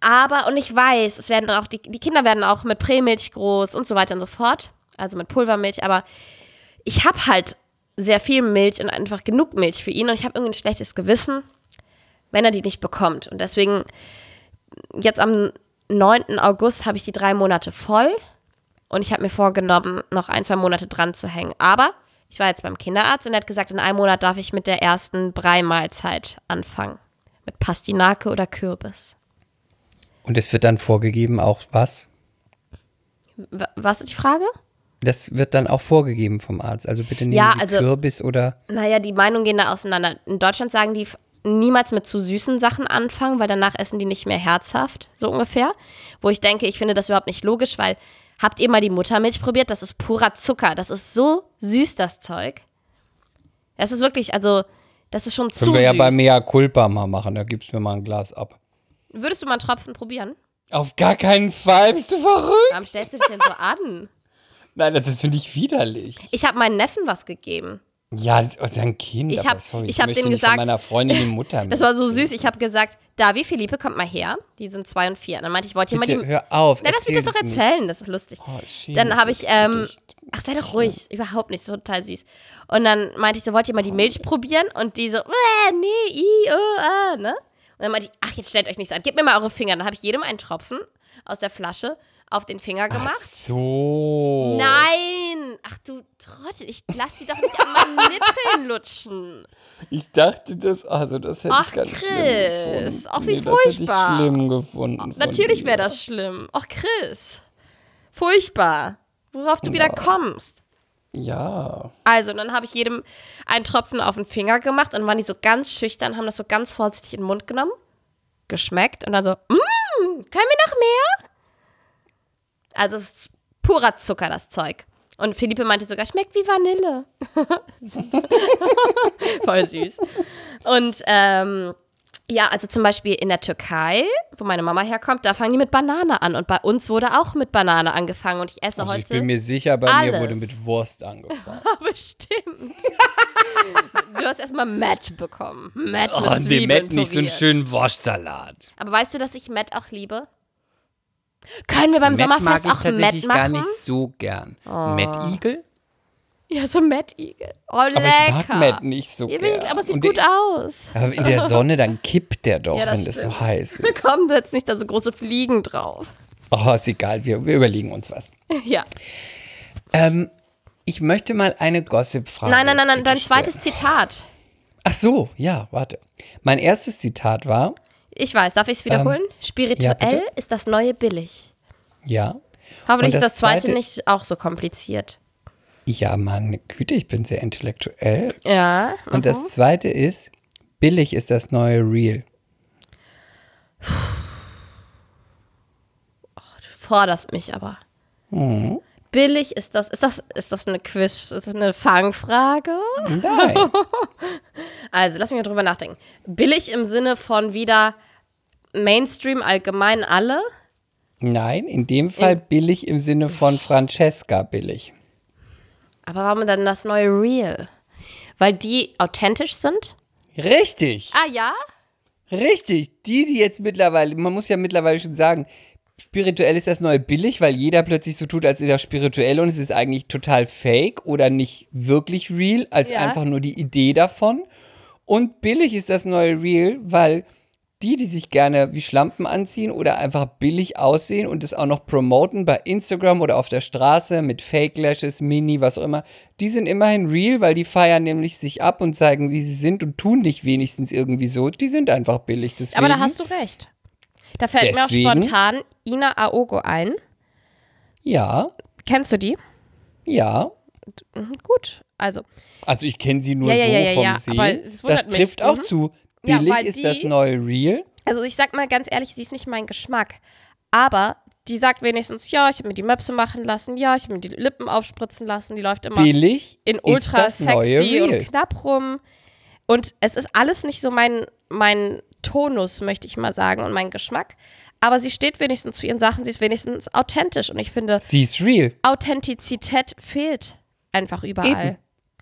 Aber, und ich weiß, es werden auch, die, die Kinder werden auch mit Prämilch groß und so weiter und so fort, also mit Pulvermilch, aber ich habe halt sehr viel Milch und einfach genug Milch für ihn und ich habe irgendwie ein schlechtes Gewissen, wenn er die nicht bekommt. Und deswegen, jetzt am 9. August habe ich die drei Monate voll und ich habe mir vorgenommen, noch ein, zwei Monate dran zu hängen. Aber ich war jetzt beim Kinderarzt und er hat gesagt, in einem Monat darf ich mit der ersten Brei-Mahlzeit anfangen. Mit Pastinake oder Kürbis. Und es wird dann vorgegeben auch was? W was ist die Frage? Das wird dann auch vorgegeben vom Arzt. Also bitte nehmen Ja, also- Kürbis oder Naja, die Meinungen gehen da auseinander. In Deutschland sagen die niemals mit zu süßen Sachen anfangen, weil danach essen die nicht mehr herzhaft, so ungefähr. Wo ich denke, ich finde das überhaupt nicht logisch, weil habt ihr mal die Muttermilch probiert? Das ist purer Zucker. Das ist so süß, das Zeug. Das ist wirklich, also, das ist schon zu können wir ja süß. bei Mea Culpa mal machen. Da gibst du mir mal ein Glas ab. Würdest du mal einen Tropfen probieren? Auf gar keinen Fall. Bist du verrückt? Warum stellst du dich denn so an? Nein, das ist finde ich widerlich. Ich habe meinen Neffen was gegeben. Ja, das ist ja ein Kind. Ich aber hab- sorry, ich hab dem nicht gesagt- meiner Freundin die Mutter Das war so süß. Ich habe gesagt, Davi, Philippe, kommt mal her. Die sind zwei und vier. Dann meinte ich, wollt ihr mal Bitte, die. hör auf. Nein, lass mich das doch erzählen, das ist lustig. nicht. Oh, schäme Dann habe ich, ähm, ach, sei doch ruhig, überhaupt nicht, so total süß. Und dann meinte ich so, wollt ihr mal die Milch probieren? Und die so, äh, nee, i, oh, äh, ne? Und dann meinte ich, ach, jetzt stellt euch nicht so an, gebt mir mal eure Finger. Dann habe ich jedem einen Tropfen aus der Flasche auf den Finger gemacht. So. Nein! Ach du Trottel, ich lass sie doch nicht an meinen Nippeln lutschen. Ich dachte das, also das hätte Ach, ich ganz Chris, schlimm gefunden. ach, wie nee, Das hätte furchtbar. ich schlimm gefunden. Natürlich wäre das schlimm. Ach, Chris. Furchtbar. Worauf du wieder Ja. kommst. Ja. Also, dann habe ich jedem einen Tropfen auf den Finger gemacht und waren die so ganz schüchtern, haben das so ganz vorsichtig in den Mund genommen, geschmeckt und dann so, mmm, können wir noch mehr? Also, es ist purer Zucker, das Zeug. Und Philippe meinte sogar, schmeckt wie Vanille. Voll süß. Und ähm, ja, also zum Beispiel in der Türkei, wo meine Mama herkommt, da fangen die mit Banane an. Und bei uns wurde auch mit Banane angefangen. Und ich esse Also ich heute. bin mir sicher, bei mir alles. wurde mit Wurst angefangen. Bestimmt. du hast erstmal Matt bekommen. Matt Oh, mit Zwiebeln Matt nicht so einen schönen Wurstsalat. Aber weißt du, dass ich Matt auch liebe? Können wir beim Matt Sommerfest mag ich auch Matt tatsächlich machen? gar nicht so gern. Matt-Igel? Ja, so Matt-Igel. Oh, Aber lecker. ich mag Matt nicht so gern. aber es sieht Und gut der- aus. Aber in der Sonne, dann kippt der doch, Ja, das wenn das stimmt. so heiß Wir ist. kommen jetzt nicht da so große Fliegen drauf. Oh, ist egal, wir, wir überlegen uns was. Ja. Ähm, ich möchte mal eine Gossip-Frage. Nein, nein, nein, nein, dein stellen. zweites Zitat. Ach so, ja, warte. Mein erstes Zitat war, Ich weiß, darf ich es wiederholen? Ähm, ja, Spirituell bitte. ist das neue billig. ja, Hoffentlich Und ist das das zweite zweite- nicht auch so kompliziert. ja, meine Güte, ich bin sehr intellektuell. Ja. Und das zweite ist, billig ist das neue Real. Du forderst mich aber. Mhm. Billig ist das, ist das, ist das eine Quiz, ist das eine Fangfrage? Nein. Also, lass mich mal drüber nachdenken. Billig im Sinne von wieder Mainstream allgemein alle? Nein, in dem Fall billig im Sinne von Francesca billig. Aber warum dann das neue Real? Weil die authentisch sind? Richtig, Ah ja? richtig. Die, die jetzt mittlerweile, man muss ja mittlerweile schon sagen, spirituell ist das neue billig, weil jeder plötzlich so tut, als ist er spirituell und es ist eigentlich total fake oder nicht wirklich real, als Ja. einfach nur die Idee davon. Und billig ist das neue real, weil die, die sich gerne wie Schlampen anziehen oder einfach billig aussehen und es auch noch promoten bei Instagram oder auf der Straße mit Fake Lashes, Mini, was auch immer, die sind immerhin real, weil die feiern nämlich sich ab und zeigen, wie sie sind und tun nicht wenigstens irgendwie so. Die sind einfach billig. Deswegen, Aber da hast du recht. Da fällt Deswegen- mir auch spontan Ina Aogo ein. Ja, Kennst du die? ja. Mhm, gut. Also, Also ich kenne sie nur Ja, so ja, ja, vom Sehen. das trifft mich. auch Mhm. zu. Ja, Billig weil ist das die- neue Real. also ich sag mal ganz ehrlich, sie ist nicht mein Geschmack. Aber die sagt wenigstens, ja, ich habe mir die Möpse machen lassen, ja, ich habe mir die Lippen aufspritzen lassen, die läuft immer Billig in ultra das sexy und knapp rum. Und es ist alles nicht so mein, mein Tonus, möchte ich mal sagen, und mein Geschmack. Aber sie steht wenigstens zu ihren Sachen, sie ist wenigstens authentisch. Und ich finde, Sie ist real. Authentizität fehlt einfach überall. Eben.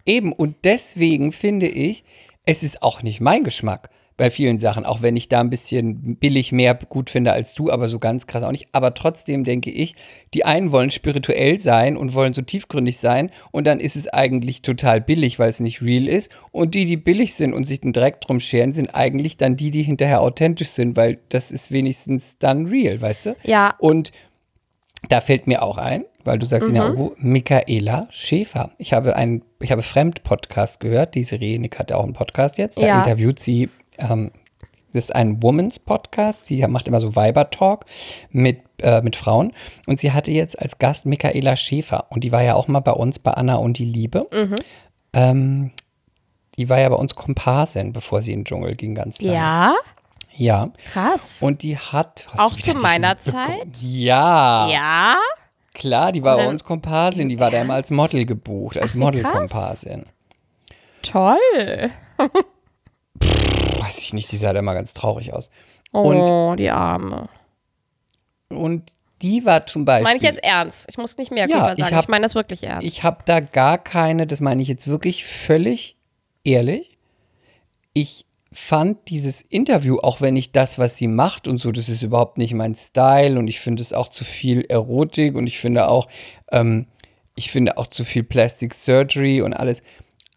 Eben. Und deswegen finde ich, es ist auch nicht mein Geschmack bei vielen Sachen, auch wenn ich da ein bisschen billig mehr gut finde als du, aber so ganz krass auch nicht. Aber trotzdem denke ich, die einen wollen spirituell sein und wollen so tiefgründig sein und dann ist es eigentlich total billig, weil es nicht real ist. Und die, die billig sind und sich den Dreck drum scheren, sind eigentlich dann die, die hinterher authentisch sind, weil das ist wenigstens dann real, weißt du? Ja. Und da fällt mir auch ein, weil du sagst, Mhm. in Augo, Michaela Schäfer. Ich habe einen, ich habe Fremd-Podcast gehört. Die Serenik hat ja auch einen Podcast jetzt. Da Ja. interviewt sie, ähm, das ist ein Woman's Podcast. Sie macht immer so Weiber-Talk mit, äh, mit Frauen. Und sie hatte jetzt als Gast Michaela Schäfer. Und die war ja auch mal bei uns bei Anna und die Liebe. Mhm. Ähm, die war ja bei uns Komparsin, bevor sie in den Dschungel ging, ganz lange. Ja, Ja. krass. Und die hat. Auch zu meiner? Zeit? Ja. ja, Klar, die war bei dann- uns Komparsin, die war da immer als Model gebucht, als Model-Komparsin. toll. Weiß ich nicht, die sah da immer ganz traurig aus. Oh, die Arme. Und die war zum Beispiel. Meine ich jetzt ernst? Ich muss nicht mehr Ja, ich sagen. Ich, hab- meine das wirklich ernst. Ich habe da gar keine, das meine ich jetzt wirklich völlig ehrlich. Ich fand dieses Interview, auch wenn ich das, was sie macht und so, das ist überhaupt nicht mein Style und ich finde es auch zu viel Erotik und ich finde auch, ähm, ich finde auch zu viel Plastic Surgery und alles.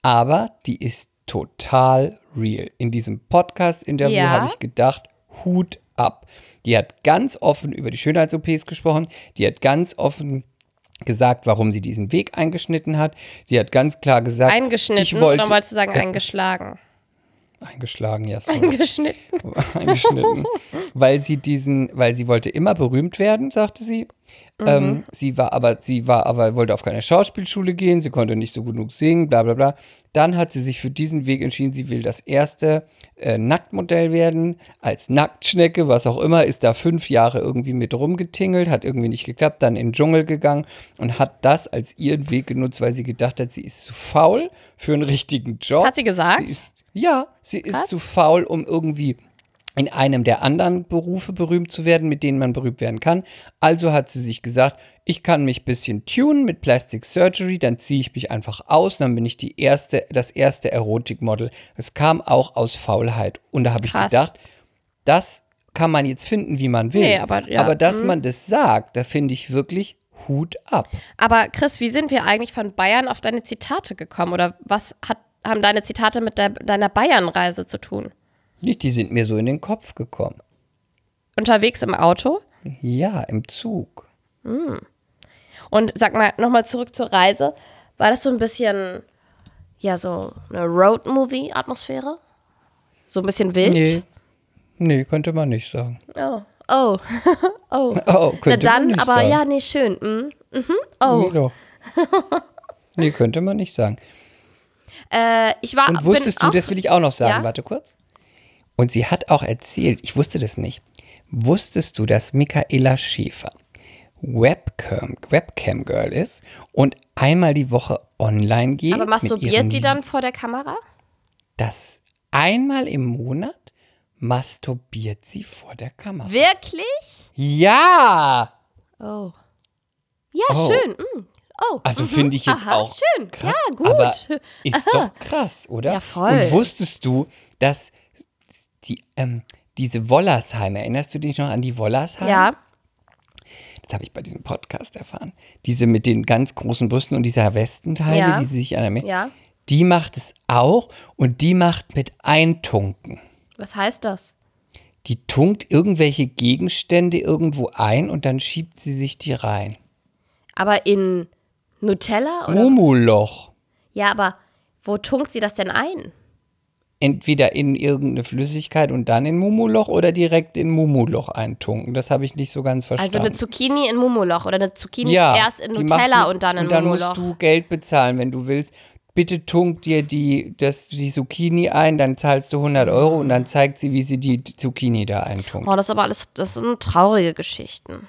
Aber die ist total real. In diesem Podcast-Interview Ja. habe ich gedacht, Hut ab. Die hat ganz offen über die Schönheits-OPs gesprochen. Die hat ganz offen gesagt, warum sie diesen Weg eingeschnitten hat. Sie hat ganz klar gesagt, Eingeschnitten, ich wollte wolltest du sagen eingeschlagen? Eingeschlagen, ja, sorry. Eingeschnitten. eingeschnitten, weil sie diesen, weil sie wollte immer berühmt werden, sagte sie. Ähm, sie war aber, sie war aber, wollte auf keine Schauspielschule gehen, sie konnte nicht so genug singen, bla bla bla. Dann hat sie sich für diesen Weg entschieden, sie will das erste äh, Nacktmodell werden, als Nacktschnecke, was auch immer, ist da fünf Jahre irgendwie mit rumgetingelt, hat irgendwie nicht geklappt, dann in den Dschungel gegangen und hat das als ihren Weg genutzt, weil sie gedacht hat, sie ist zu faul für einen richtigen Job. Hat sie gesagt? Sie ist, ja, sie ist Krass. zu faul, um irgendwie in einem der anderen Berufe berühmt zu werden, mit denen man berühmt werden kann. Also hat sie sich gesagt, ich kann mich ein bisschen tunen mit Plastic Surgery, dann ziehe ich mich einfach aus, dann bin ich die erste, das erste Erotikmodel. Es kam auch aus Faulheit. Und da habe ich gedacht, das kann man jetzt finden, wie man will. Nee, aber ja, aber dass mhm. man das sagt, da finde ich wirklich Hut ab. Aber Chris, wie sind wir eigentlich von Bayern auf deine Zitate gekommen? Oder was hat, haben deine Zitate mit der, deiner Bayern-Reise zu tun? Nicht, die sind mir so in den Kopf gekommen. Unterwegs im Auto? Ja, im Zug. Und sag mal, nochmal zurück zur Reise. War das so ein bisschen, ja, so eine Road-Movie-Atmosphäre? So ein bisschen wild? Nee. Nee, könnte man nicht sagen. Oh. Oh. oh. Oh, Na könnte man dann, nicht aber sagen. ja, nee, schön. Mhm. Mhm. Oh. Nee, doch. nee, könnte man nicht sagen. Äh, ich war. Und wusstest du, das will ich auch noch sagen, Ja? warte kurz. Und sie hat auch erzählt, ich wusste das nicht. Wusstest du, dass Michaela Schäfer Webcam, Webcam Girl ist und einmal die Woche online geht? Aber masturbiert die dann vor der Kamera? Das einmal im Monat masturbiert sie vor der Kamera. Wirklich? Ja! Oh. Ja, Oh. schön. Mm. Oh. Also mhm. finde ich jetzt Aha, auch Schön. krass. Ja, gut. Aber ist doch krass, oder? Ja, voll. Und wusstest du, dass die, ähm, diese Wollersheim, erinnerst du dich noch an die Wollersheim? ja. Das habe ich bei diesem Podcast erfahren. Diese mit den ganz großen Brüsten und dieser Westenteile, Ja. die sie sich an der Ja. Die macht es auch und die macht mit Eintunken. Was heißt das? Die tunkt irgendwelche Gegenstände irgendwo ein und dann schiebt sie sich die rein. Aber in Nutella? Oder? Mumuloch. Ja, aber wo tunkt sie das denn ein? entweder in irgendeine Flüssigkeit und dann in Mumuloch oder direkt in Mumuloch eintunken. Das habe ich nicht so ganz Also verstanden. eine Zucchini in Mumuloch oder eine Zucchini ja, erst in Nutella macht- und dann in Und dann Mumuloch. musst du Geld bezahlen, wenn du willst. Bitte tunk dir die, das, die Zucchini ein, dann zahlst du 100 Euro und dann zeigt sie, wie sie die Zucchini da eintunkt. Oh, das ist aber alles, das sind traurige Geschichten.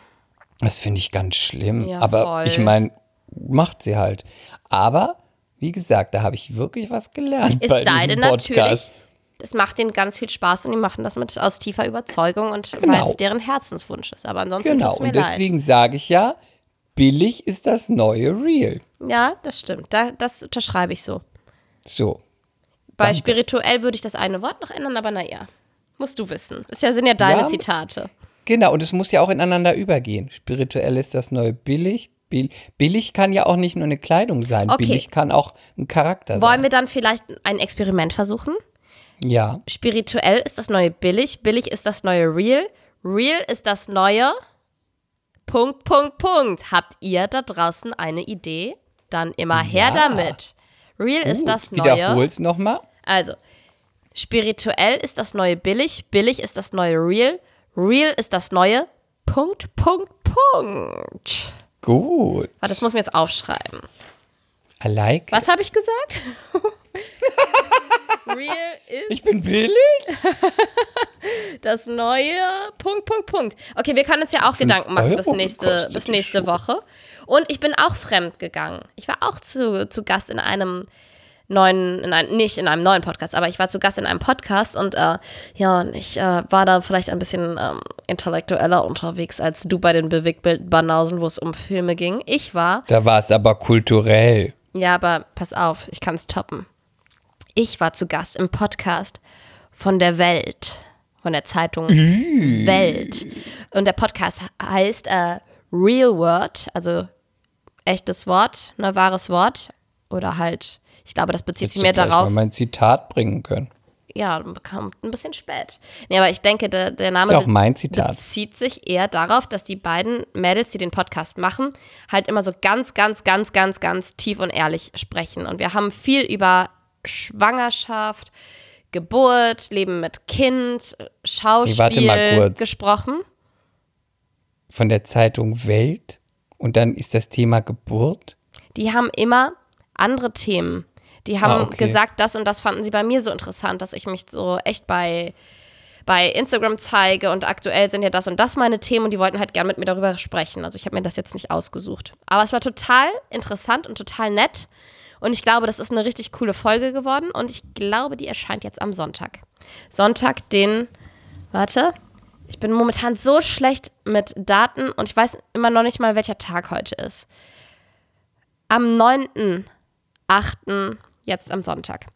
Das finde ich ganz schlimm. Ja, aber voll. ich meine, macht sie halt. Aber, wie gesagt, da habe ich wirklich was gelernt Es bei sei diesem denn Podcast. natürlich, das macht denen ganz viel Spaß und die machen das mit aus tiefer Überzeugung und weil Genau. es deren Herzenswunsch ist. Aber ansonsten Genau, mir und deswegen sage ich ja, billig ist das neue Real. Ja, das stimmt. Da, das unterschreibe ich so. So. Bei Danke. spirituell würde ich das eine Wort noch ändern, aber naja. Musst du wissen. Ist ja, sind ja deine Ja. Zitate. Genau, und es muss ja auch ineinander übergehen. Spirituell ist das neue billig. Bill- Billig kann ja auch nicht nur eine Kleidung sein. Okay. Billig kann auch ein Charakter Wollen sein. wir dann vielleicht ein Experiment versuchen? Ja. Spirituell ist das neue billig, billig ist das neue real, real ist das neue Punkt, Punkt, Punkt. Habt ihr da draußen eine Idee? Dann immer her Ja. damit. Real ist Gut, das neue. Wiederhol's nochmal. Also, spirituell ist das neue billig, billig ist das neue real, real ist das neue Punkt, Punkt, Punkt. Gut. Warte, das muss mir jetzt aufschreiben. I like. Was habe ich gesagt? real ist Ich bin billig? das neue Punkt, Punkt, Punkt. Okay, wir können uns ja auch Gedanken machen bis Euro nächste, gekostet bis nächste. Woche. Und ich bin auch fremd gegangen. Ich war auch zu, zu Gast in einem neuen, in ein, nicht in einem neuen Podcast, aber ich war zu Gast in einem Podcast und äh, ja, ich äh, war da vielleicht ein bisschen ähm, intellektueller unterwegs als du bei den Bewegtbild-Banausen, wo es um Filme ging. Ich war Da war es aber kulturell. ja, aber pass auf, ich kann es toppen. Ich war zu Gast im Podcast von der Welt, von der Zeitung Welt. Und der Podcast heißt äh, Real Word, also echtes Wort, ne, wahres Wort. Oder halt, ich glaube, das bezieht sich mehr darauf. mal mein Zitat bringen können. ja, kommt ein bisschen spät. Nee, aber ich denke, der, der Name Ist auch mein Zitat. bezieht sich eher darauf, dass die beiden Mädels, die den Podcast machen, halt immer so ganz, ganz, ganz, ganz, ganz tief und ehrlich sprechen. Und wir haben viel über Schwangerschaft, Geburt, Leben mit Kind, Schauspiel warte mal kurz. gesprochen. Von der Zeitung Welt und dann ist das Thema Geburt. Die haben immer andere Themen. Die haben Ah, okay. gesagt, das und das fanden sie bei mir so interessant, dass ich mich so echt bei, bei Instagram zeige und aktuell sind ja das und das meine Themen und die wollten halt gern mit mir darüber sprechen. Also ich habe mir das jetzt nicht ausgesucht. Aber es war total interessant und total nett und ich glaube, das ist eine richtig coole Folge geworden und ich glaube, die erscheint jetzt am Sonntag. Sonntag, den, warte, ich bin momentan so schlecht mit Daten und ich weiß immer noch nicht mal, welcher Tag heute ist. Am 9.8. jetzt am Sonntag.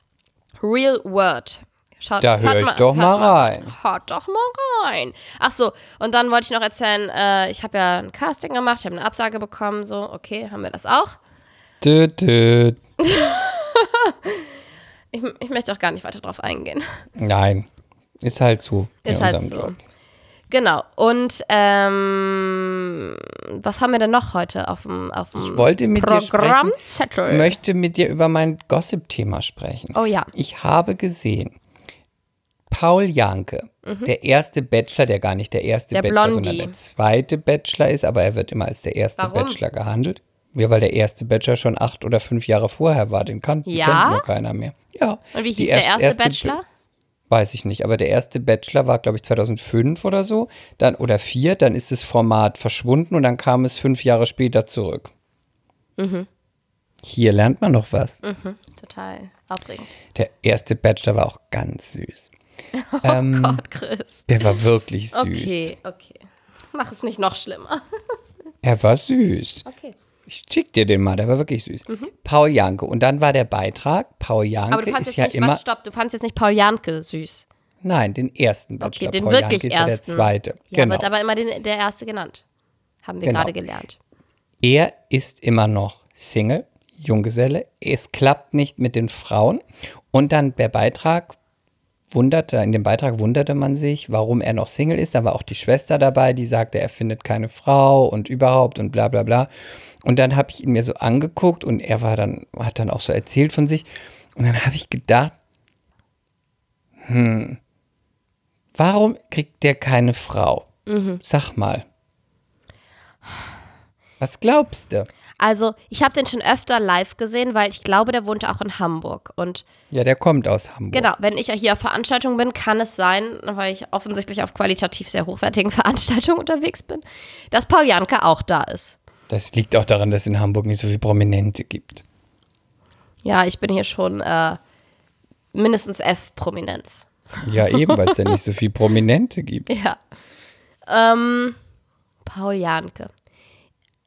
Real Word. Schaut, Da hör hört ich doch mal rein. Hört doch mal rein. Ach so, und dann wollte ich noch erzählen, äh, ich habe ja ein Casting gemacht, ich habe eine Absage bekommen, so, okay, haben wir das auch. Dö, dö. Ich, ich möchte auch gar nicht weiter drauf eingehen. Nein, ist halt so. Ist halt so. Job. Genau. Und ähm, was haben wir denn noch heute auf dem, auf dem Ich wollte mit dir sprechen, Programmzettel? möchte mit dir über mein Gossip-Thema sprechen. Oh ja. Ich habe gesehen, Paul Janke, der erste Bachelor, der gar nicht der erste Mhm. Der Bachelor, Blondie. sondern der zweite Bachelor ist, aber er wird immer als der erste Warum? Bachelor gehandelt. Ja, weil der erste Bachelor schon acht oder fünf Jahre vorher war, den kannte Ja? kennt nur keiner mehr. Ja. Und wie hieß der erst- erste, Ba- Bachelor? Weiß ich nicht, aber der erste Bachelor war, glaube ich, 2005 oder so, dann oder vier, dann ist das Format verschwunden und dann kam es fünf Jahre später zurück. Mhm. Hier lernt man noch was. Total aufregend. Der erste Bachelor war auch ganz süß. Oh Gott, Chris. Der war wirklich süß. Okay, okay. Mach es nicht noch schlimmer. Er war süß. Okay. Ich schick dir den mal, der war wirklich süß. Paul Janke. Und dann war der Beitrag, Paul Mhm. Aber Janke du fandest ist jetzt ja nicht, immer. was, stopp, du fandest jetzt nicht Paul Janke süß. Nein, den ersten Bachelor. den Paul wirklich Janke ist ja ersten. der zweite. Ja, genau. wird aber immer den, der erste genannt. Haben wir Genau. gerade gelernt. Er ist immer noch Single, Junggeselle. Es klappt nicht mit den Frauen. Und dann der Beitrag wunderte, in dem Beitrag wunderte man sich, warum er noch Single ist. Da war auch die Schwester dabei, die sagte, er findet keine Frau und überhaupt und bla bla bla. Und dann habe ich ihn mir so angeguckt und er war dann, hat dann auch so erzählt von sich. Und dann habe ich gedacht, hm, warum kriegt der keine Frau? Sag mal. Was glaubst du? Also, ich habe den schon öfter live gesehen, weil ich glaube, der wohnt auch in Hamburg. Und Ja, der kommt aus Hamburg. genau, wenn ich hier auf Veranstaltungen bin, kann es sein, weil ich offensichtlich auf qualitativ sehr hochwertigen Veranstaltungen unterwegs bin, dass Paul Janke auch da ist. Das liegt auch daran, dass es in Hamburg nicht so viele Prominente gibt. Ja, ich bin hier schon äh, mindestens F-Prominenz. Ja, eben, weil es ja nicht so viele Prominente gibt. Ja. Ähm, Paul Janke.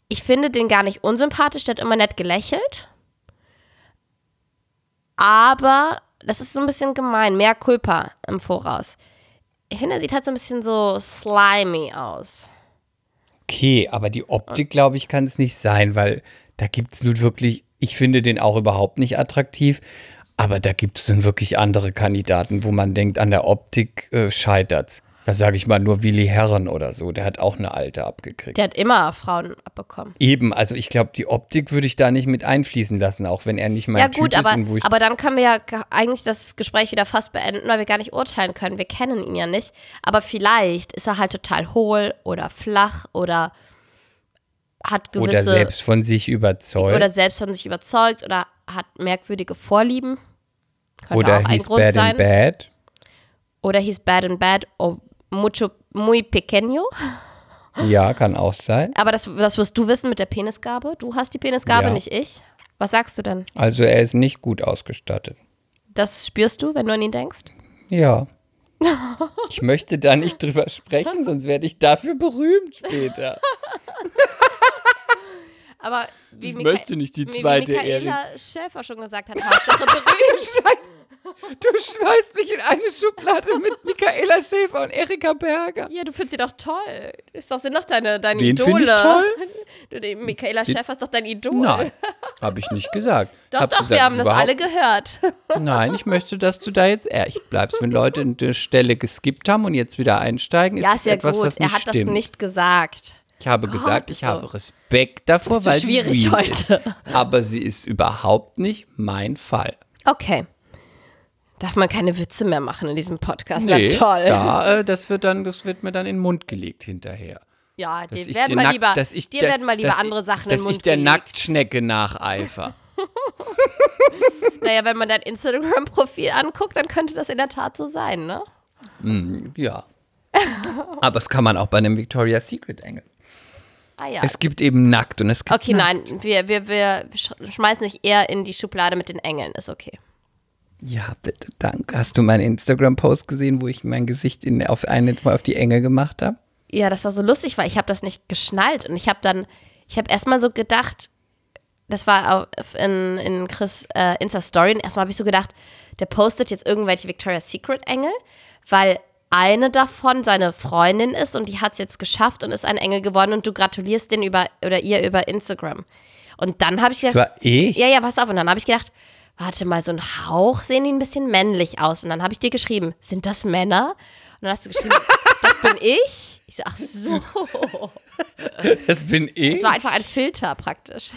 Ich finde den gar nicht unsympathisch, der hat immer nett gelächelt. Aber das ist so ein bisschen gemein, mehr Culpa im Voraus. Ich finde, er sieht halt so ein bisschen so slimy aus. Okay, aber die Optik, glaube ich, kann es nicht sein, weil da gibt es nun wirklich, ich finde den auch überhaupt nicht attraktiv, aber da gibt es nun wirklich andere Kandidaten, wo man denkt, an der Optik äh, scheitert's. Da sage ich mal nur Willi Herren oder so, der hat auch eine alte abgekriegt. Der hat immer Frauen abbekommen. Eben, also ich glaube, die Optik würde ich da nicht mit einfließen lassen, auch wenn er nicht mein Ja Typ gut, ist wo ich aber dann können wir ja ge- eigentlich das Gespräch wieder fast beenden, weil wir gar nicht urteilen können. Wir kennen ihn ja nicht. Aber vielleicht ist er halt total hohl oder flach oder hat gewisse oder selbst von sich überzeugt. oder selbst von sich überzeugt oder hat merkwürdige Vorlieben. Könnte Oder auch ein Grund bad sein. in bad. Oder he's bad in bad o mucho muy pequeño. Ja, kann auch sein. Aber das, das wirst du wissen mit der Penisgabe. Du hast die Penisgabe, Ja. nicht ich. Was sagst du denn? Also er ist nicht gut ausgestattet. Das spürst du, wenn du an ihn denkst? Ja. Ich möchte da nicht drüber sprechen, sonst werde ich dafür berühmt später. Aber wie Ich Micha- möchte nicht die wie zweite Michaela Schäfer schon gesagt hat, Hauptsache berühmt. Du schmeißt mich in eine Schublade mit Michaela Schäfer und Erika Berger. ja, du findest sie doch toll. Ist doch, sind doch deine, deine Wen Idole. ich toll? Du, die Michaela Schäfer ist doch dein Idol. Nein. Habe ich nicht gesagt. Doch, Hab doch, gesagt, wir haben das alle gehört. Nein, ich möchte, dass du da jetzt ehrlich bleibst. Wenn Leute eine Stelle geskippt haben und jetzt wieder einsteigen, ist ja, das ist ja etwas, gut. was nicht er hat stimmt. das nicht gesagt. Ich habe Gott, gesagt, ich habe Respekt davor, weil schwierig sie real heute. ist. Aber sie ist überhaupt nicht mein Fall. Okay. Darf man keine Witze mehr machen in diesem Podcast? Nee, Na toll. Da, äh, das, wird dann, das wird mir dann in den Mund gelegt hinterher. Ja, Dass dir werden mal lieber, dass ich dir der- werden mal lieber andere Sachen in den Mund ich der gelegt. Nacktschnecke nacheifer. Naja, wenn man dein Instagram-Profil anguckt, dann könnte das in der Tat so sein, ne? Ja. Aber das kann man auch bei einem Victoria's Secret Engel. Ah ja. Es gibt eben nackt und es gibt Okay, nein, wir, wir, wir sch- schmeißen nicht eher in die Schublade mit den Engeln, ist okay. Ja, bitte, danke. Hast du meinen Instagram-Post gesehen, wo ich mein Gesicht in, auf, eine, auf die Engel gemacht habe? Ja, das war so lustig, weil ich habe das nicht geschnallt und ich habe dann, ich habe erstmal so gedacht, das war auf- in, in Chris äh, Insta-Story und erstmal habe ich so gedacht, der postet jetzt irgendwelche Victoria's Secret Engel, weil eine davon seine Freundin ist und die hat es jetzt geschafft und ist ein Engel geworden und du gratulierst den über oder ihr über Instagram. Und dann habe ich Das gedacht, war ich? ja, ja, pass auf. Und dann habe ich gedacht, warte mal, so ein Hauch sehen die ein bisschen männlich aus. Und dann habe ich dir geschrieben, sind das Männer? Und dann hast du geschrieben, das bin ich. Ich so, ach so. Das bin ich. Es war einfach ein Filter praktisch.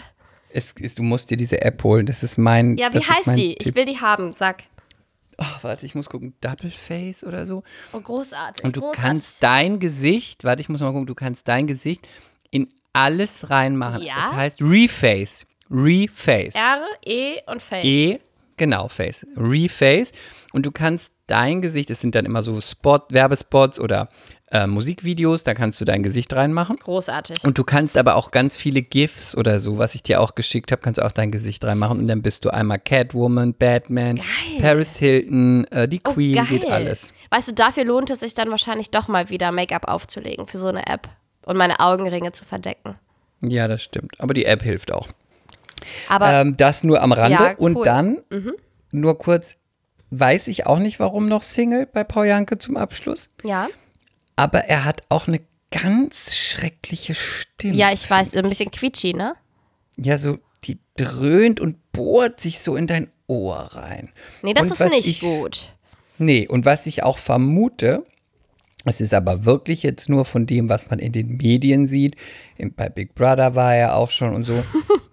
Es ist, du musst dir diese App holen. Das ist mein. Ja, wie heißt die? Ich Tipp. will die haben, sag. Oh, warte, ich muss gucken. Double Face oder so. Oh, großartig. Und du großartig. kannst dein Gesicht, warte, ich muss mal gucken, du kannst dein Gesicht in alles reinmachen. Ja? Das heißt Reface. Reface. R, E und Face. E, genau, Face. Reface. Und du kannst dein Gesicht, es sind dann immer so Spot, Werbespots oder äh, Musikvideos, da kannst du dein Gesicht reinmachen. Großartig. Und du kannst aber auch ganz viele GIFs oder so, was ich dir auch geschickt habe, kannst du auch dein Gesicht reinmachen. Und dann bist du einmal Catwoman, Batman, Paris Hilton, äh, die Oh, Queen, geil. geht alles. Weißt du, dafür lohnt es sich dann wahrscheinlich doch mal wieder Make-up aufzulegen für so eine App und meine Augenringe zu verdecken. Ja, das stimmt. Aber die App hilft auch. Aber Ähm, das nur am Rande. Ja, cool. Mhm. Und dann, nur kurz, weiß ich auch nicht, warum noch Single bei Paul Janke zum Abschluss. ja, Aber er hat auch eine ganz schreckliche Stimme. ja, ich weiß, ein bisschen quietschi, ne? Ja, so, die dröhnt und bohrt sich so in dein Ohr rein. Nee, das Und ist nicht ich, gut. Nee, und was ich auch vermute, es ist aber wirklich jetzt nur von dem, was man in den Medien sieht. Bei Big Brother war er auch schon und so.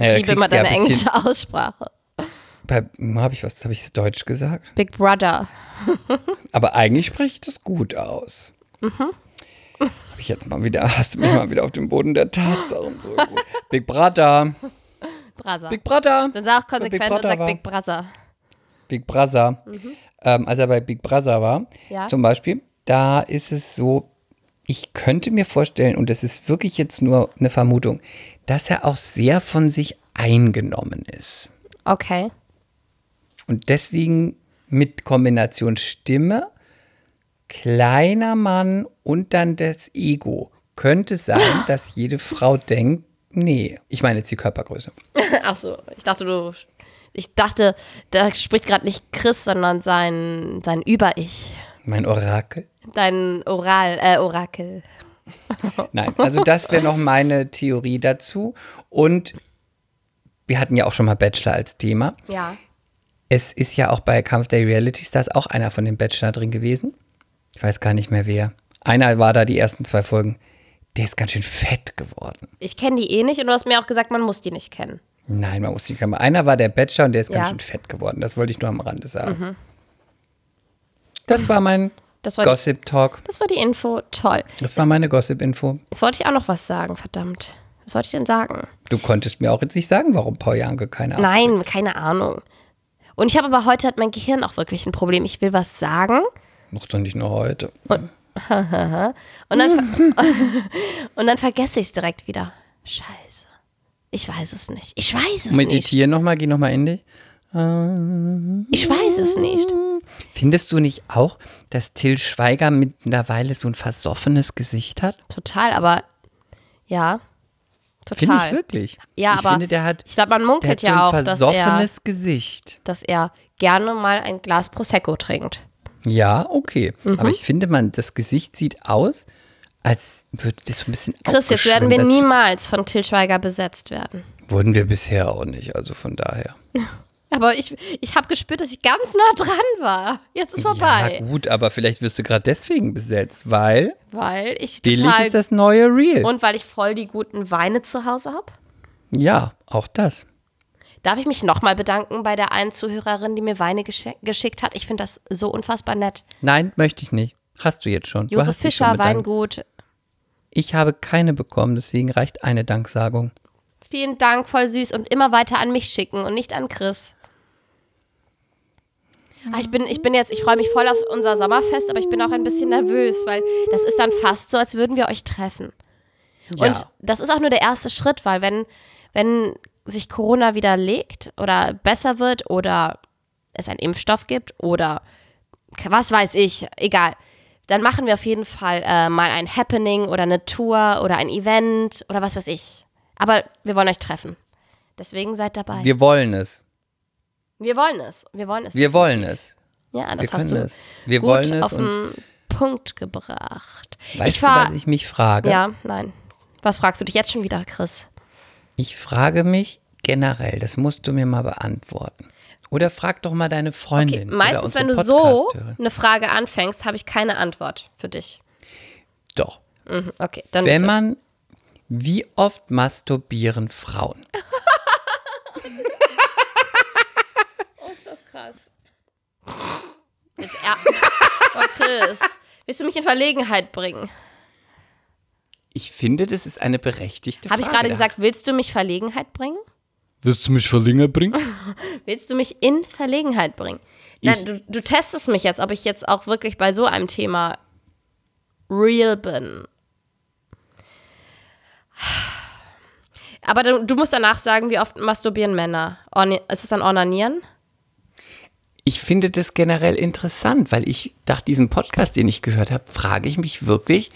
Ja, Ich liebe immer ja deine ein bisschen- englische Aussprache. Bei, habe ich was, habe ich Deutsch gesagt? Big Brother. Aber eigentlich spreche ich das gut aus. Mhm. Hab ich jetzt mal wieder, hast du mich mal wieder auf den Boden der Tatsachen so gut. Big Brother, Brother. Big Brother. Dann sag auch konsequent und sag war. Big Brother. Big Brother. Ähm, als er bei Big Brother war, Mhm. Ja. zum Beispiel, da ist es so, ich könnte mir vorstellen, und das ist wirklich jetzt nur eine Vermutung, dass er auch sehr von sich eingenommen ist. Okay. Und deswegen mit Kombination Stimme, kleiner Mann und dann das Ego könnte sein, dass jede Frau denkt, nee, ich meine jetzt die Körpergröße. Ach so, ich dachte, du. Ich dachte, da spricht gerade nicht Chris, sondern sein, sein Über-Ich. Mein Orakel. Dein Oral, äh, Orakel. Nein, also das wäre noch meine Theorie dazu. Und wir hatten ja auch schon mal Bachelor als Thema. Ja. Es ist ja auch bei Kampf der Reality Stars auch einer von den Bachelor drin gewesen. Ich weiß gar nicht mehr wer. Einer war da die ersten zwei Folgen. Der ist ganz schön fett geworden. Ich kenne die eh nicht und du hast mir auch gesagt, man muss die nicht kennen. Nein, man muss nicht kennen. Einer war der Bachelor und der ist ganz Ja. Mhm. schön fett geworden. Das wollte ich nur am Rande sagen. Das war mein Das war, die, Gossip Talk. das war die Info. Toll. Das war meine Gossip-Info. Jetzt wollte ich auch noch was sagen, verdammt. Was wollte ich denn sagen? Du konntest mir auch jetzt nicht sagen, warum Paul Janke keine Ahnung. Nein, keine Ahnung. Und ich habe aber heute hat mein Gehirn auch wirklich ein Problem. Ich will was sagen Noch doch nicht nur heute. und dann, ver und dann vergesse ich es direkt wieder. Scheiße. Ich weiß es nicht. Ich weiß es nicht. Meditiere nochmal, geh nochmal in dich. Ich weiß es nicht. Findest du nicht auch, dass Till Schweiger mittlerweile so ein versoffenes Gesicht hat? Total, aber ja. Finde ich Total. wirklich. Ja, ich aber finde, der hat, ich glaube, man munkelt hat so ja auch, ein dass er, versoffenes Gesicht. dass er gerne mal ein Glas Prosecco trinkt. Ja, okay. Mhm. Aber ich finde, man, das Gesicht sieht aus, als würde das so ein bisschen Chris, jetzt werden wir niemals von Til Schweiger besetzt werden. Wurden wir bisher auch nicht, also von daher. Aber ich, ich habe gespürt, dass ich ganz nah dran war. Jetzt ist vorbei. Ja, gut, aber vielleicht wirst du gerade deswegen besetzt, weil Weil ich billig total ist das neue Real. und weil ich voll die guten Weine zu Hause habe. ja, auch das. Darf ich mich nochmal bedanken bei der einen Zuhörerin, die mir Weine geschick- geschickt hat? Ich finde das so unfassbar nett. Nein, möchte ich nicht. Hast du jetzt schon. Josef schon Fischer, bedankt. Weingut. Ich habe keine bekommen, deswegen reicht eine Danksagung. Vielen Dank, voll süß. Und immer weiter an mich schicken und nicht an Chris. Ah, Ich bin, ich bin jetzt, ich freue mich voll auf unser Sommerfest, aber ich bin auch ein bisschen nervös, weil das ist dann fast so, als würden wir euch treffen. Und Ja. das ist auch nur der erste Schritt, weil wenn, wenn sich Corona wieder legt oder besser wird oder es einen Impfstoff gibt oder was weiß ich, egal, dann machen wir auf jeden Fall äh, mal ein Happening oder eine Tour oder ein Event oder was weiß ich. Aber wir wollen euch treffen. Deswegen seid dabei. Wir wollen es. Wollen es. Wir wollen es. Wir wollen es. ja, Wir das hast können du es. Wir wollen es auf den Punkt gebracht. weißt ich du, fahr, was ich mich frage? Ja, nein. Was fragst du dich jetzt schon wieder, Chris? Ich frage mich generell, das musst du mir mal beantworten. Oder frag doch mal deine Okay, Freundin. oder meistens, wenn du so eine Frage anfängst, habe ich keine Antwort für dich. Doch. Mhm, okay, dann Wenn bitte. man, wie oft masturbieren Frauen? ist das krass. Jetzt er oh, Chris, willst du mich in Verlegenheit bringen? Ich finde, das ist eine berechtigte Habe Frage. ich gerade gesagt, willst du mich Verlegenheit bringen? Wirst du mich verlängert bringen? Willst du mich in Verlegenheit bringen? Nein, du, du testest mich jetzt, ob ich jetzt auch wirklich bei so einem Thema real bin. Aber du, du musst danach sagen, wie oft masturbieren Männer? Orni ist es dann Ornanieren? Ich finde das generell interessant, weil ich nach diesem Podcast, den ich gehört habe, frage ich mich wirklich,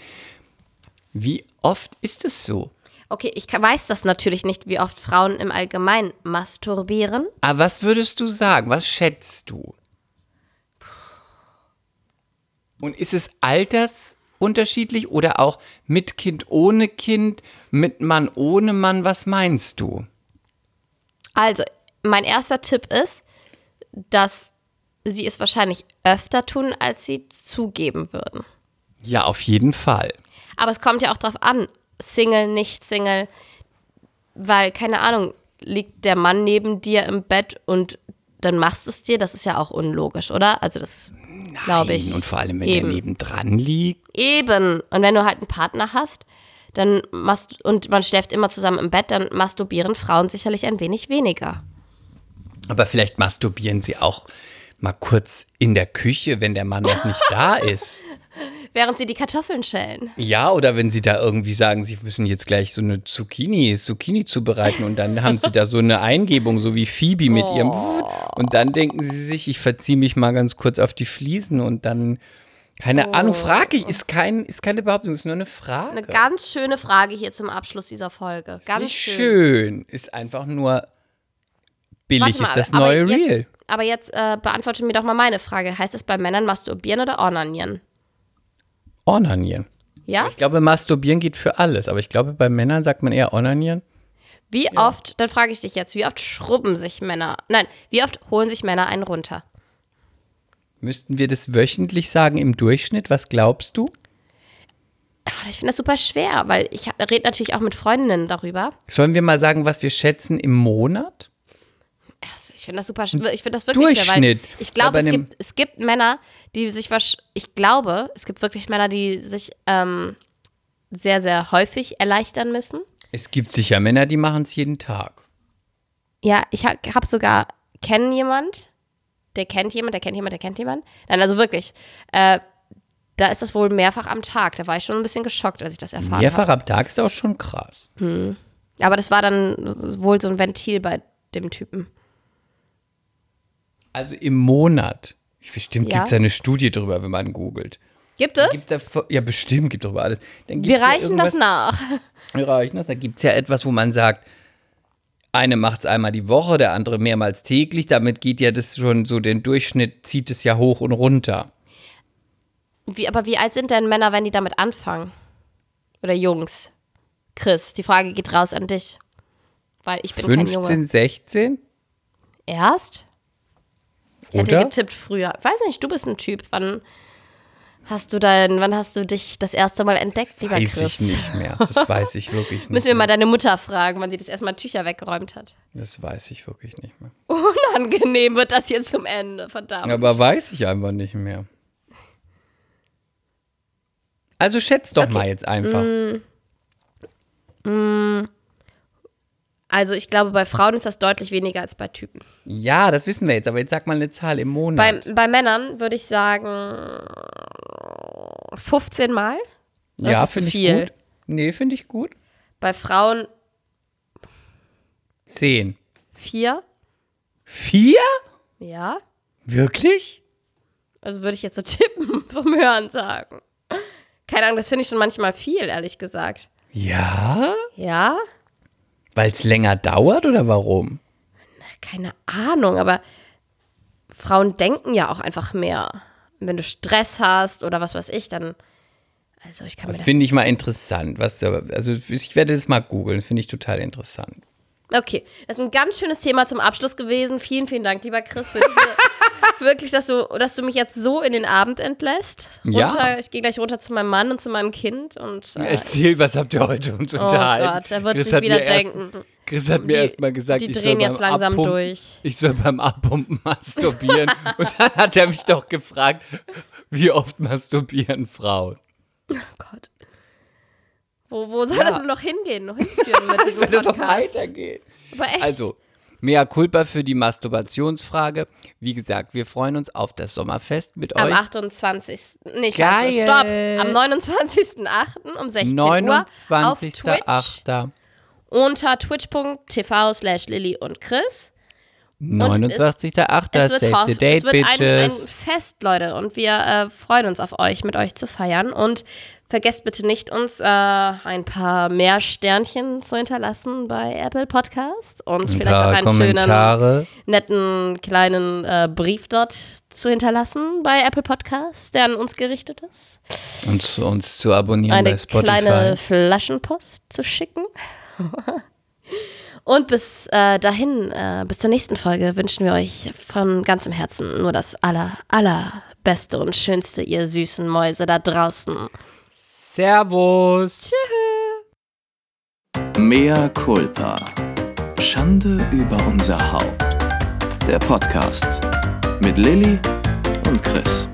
wie oft ist es so? Okay, ich weiß das natürlich nicht, wie oft Frauen im Allgemeinen masturbieren. Aber was würdest du sagen? Was schätzt du? Und ist es altersunterschiedlich oder auch mit Kind, ohne Kind, mit Mann, ohne Mann? Was meinst du? Also, mein erster Tipp ist, dass sie es wahrscheinlich öfter tun, als sie zugeben würden. Ja, auf jeden Fall. Aber es kommt ja auch drauf an, Single, nicht Single, weil, keine Ahnung, liegt der Mann neben dir im Bett und dann machst du es dir, das ist ja auch unlogisch, oder? Also das glaube ich. Und vor allem, wenn Eben. der nebendran liegt. Eben. Und wenn du halt einen Partner hast, dann machst und man schläft immer zusammen im Bett, dann masturbieren Frauen sicherlich ein wenig weniger. Aber vielleicht masturbieren sie auch mal kurz in der Küche, wenn der Mann noch nicht da ist. Während sie die Kartoffeln schälen. Ja, oder wenn sie da irgendwie sagen, sie müssen jetzt gleich so eine Zucchini, Zucchini zubereiten und dann haben sie da so eine Eingebung, so wie Phoebe mit ihrem und dann denken sie sich, ich verziehe mich mal ganz kurz auf die Fliesen und dann keine Ahnung, frage ich, ist kein ist keine Behauptung, ist nur eine Frage. Eine ganz schöne Frage hier zum Abschluss dieser Folge. Ganz Nicht schön. schön, ist einfach nur billig Warte mal, ist das aber neue jetzt, Real. Aber jetzt äh, beantworte mir doch mal meine Frage. Heißt es bei Männern masturbieren oder ornanieren? Ornanieren. Ja? Ich glaube, masturbieren geht für alles, aber ich glaube, bei Männern sagt man eher ornanieren. Wie oft, dann frage ich dich jetzt, wie oft schrubben sich Männer, nein, wie oft holen sich Männer einen runter? Müssten wir das wöchentlich sagen im Durchschnitt? Was glaubst du? Ach, Ich finde das super schwer, weil ich rede natürlich auch mit Freundinnen darüber. Sollen wir mal sagen, was wir schätzen im Monat? Ich finde das super schwer. Ich finde das wirklich schwer, Durchschnitt. ich glaube, es gibt, es gibt Männer, die sich ich glaube, es gibt wirklich Männer, die sich ähm, sehr, sehr häufig erleichtern müssen. Es gibt sicher Männer, die machen es jeden Tag. Ja, ich habe hab sogar, kennen jemand, der kennt jemand, der kennt jemand, der kennt jemand. Nein, also wirklich. Äh, da ist das wohl mehrfach am Tag. Da war ich schon ein bisschen geschockt, als ich das erfahren Mehrfach habe. am Tag ist auch schon krass. Aber das war dann wohl so ein Ventil bei dem Typen. Also im Monat. Bestimmt Ja. gibt es eine Studie drüber, wenn man googelt. Gibt es? Gibt's da, ja, bestimmt gibt darüber alles. Wir gibt's ja reichen das nach. Wir reichen das. Da gibt es ja etwas, wo man sagt, eine macht es einmal die Woche, der andere mehrmals täglich. Damit geht ja das schon so den Durchschnitt, zieht es ja hoch und runter. Wie, aber wie alt sind denn Männer, wenn die damit anfangen? Oder Jungs? Chris, die Frage geht raus an dich. Weil ich bin kein Junge. 15, 16? Erst? Ich hätte getippt früher. Weiß nicht, du bist ein Typ. Wann hast du dein, wann hast du dich das erste Mal entdeckt, lieber Weiß Chris? ich nicht mehr. Das weiß ich wirklich nicht. Müssen wir mal deine Mutter fragen, wann sie das erstmal Tücher weggeräumt hat. Das weiß ich wirklich nicht mehr. Unangenehm wird das hier zum Ende, verdammt. Aber weiß ich einfach nicht mehr. Also schätz doch mal jetzt einfach. Also ich glaube, bei Frauen ist das deutlich weniger als bei Typen. Ja, das wissen wir jetzt, aber jetzt sag mal eine Zahl im Monat. Bei, bei Männern würde ich sagen 15 Mal. das ja, finde ich viel. gut. Nee, finde ich gut. Bei Frauen Zehn. 4. Vier? Ja. Wirklich? Also würde ich jetzt so tippen vom Hören sagen. Keine Ahnung, das finde ich schon manchmal viel, ehrlich gesagt. Ja? Ja? Weil es länger dauert oder warum? Keine Ahnung, aber Frauen denken ja auch einfach mehr. Wenn du Stress hast oder was weiß ich, dann. Also ich kann mir Das das. finde ich mal interessant. Was also ich werde das mal googeln, das finde ich total interessant. Okay, das ist ein ganz schönes Thema zum Abschluss gewesen. Vielen, vielen Dank, lieber Chris, für diese, wirklich, dass du, dass du mich jetzt so in den Abend entlässt. Ja. Runter, Ich gehe gleich runter zu meinem Mann und zu meinem Kind und äh, Erzähl, was habt ihr heute uns oh unterhalten? Gott, er wird Chris sich wieder mir erst- denken. Chris hat mir Die- erst mal gesagt, die ich drehen soll jetzt beim langsam Abpumpen, durch. Ich soll beim Abpumpen masturbieren. und dann hat er mich doch gefragt, wie oft masturbieren Frauen? Oh Gott. Wo, wo soll Ja. das nur noch hingehen? Noch hinführen mit Soll diesem das doch Podcast? weitergehen? Aber echt? Also, mea culpa für die Masturbationsfrage. Wie gesagt, wir freuen uns auf das Sommerfest mit am euch. 28. Nee, scheiße, Geil. stopp. Am 29.08. um 16 Uhr auf Twitch 29.8. unter twitch.tv slash Lilly und Chris. 29.8. Es wird, Save hoff, the date, es wird ein, ein. Fest, Leute, und wir äh, freuen uns auf euch, mit euch zu feiern. Und vergesst bitte nicht, uns äh, ein paar mehr Sternchen zu hinterlassen bei Apple Podcast und Ein vielleicht auch einen schönen, Kommentare. netten kleinen äh, Brief dort zu hinterlassen bei Apple Podcast, der an uns gerichtet ist. Und uns zu abonnieren Eine bei Spotify. kleine Flaschenpost zu schicken. Und bis äh, dahin, äh, bis zur nächsten Folge, wünschen wir euch von ganzem Herzen nur das aller, allerbeste und schönste, ihr süßen Mäuse da draußen. Servus. Mea culpa. Schande über unser Haupt. Der Podcast mit Lilly und Chris.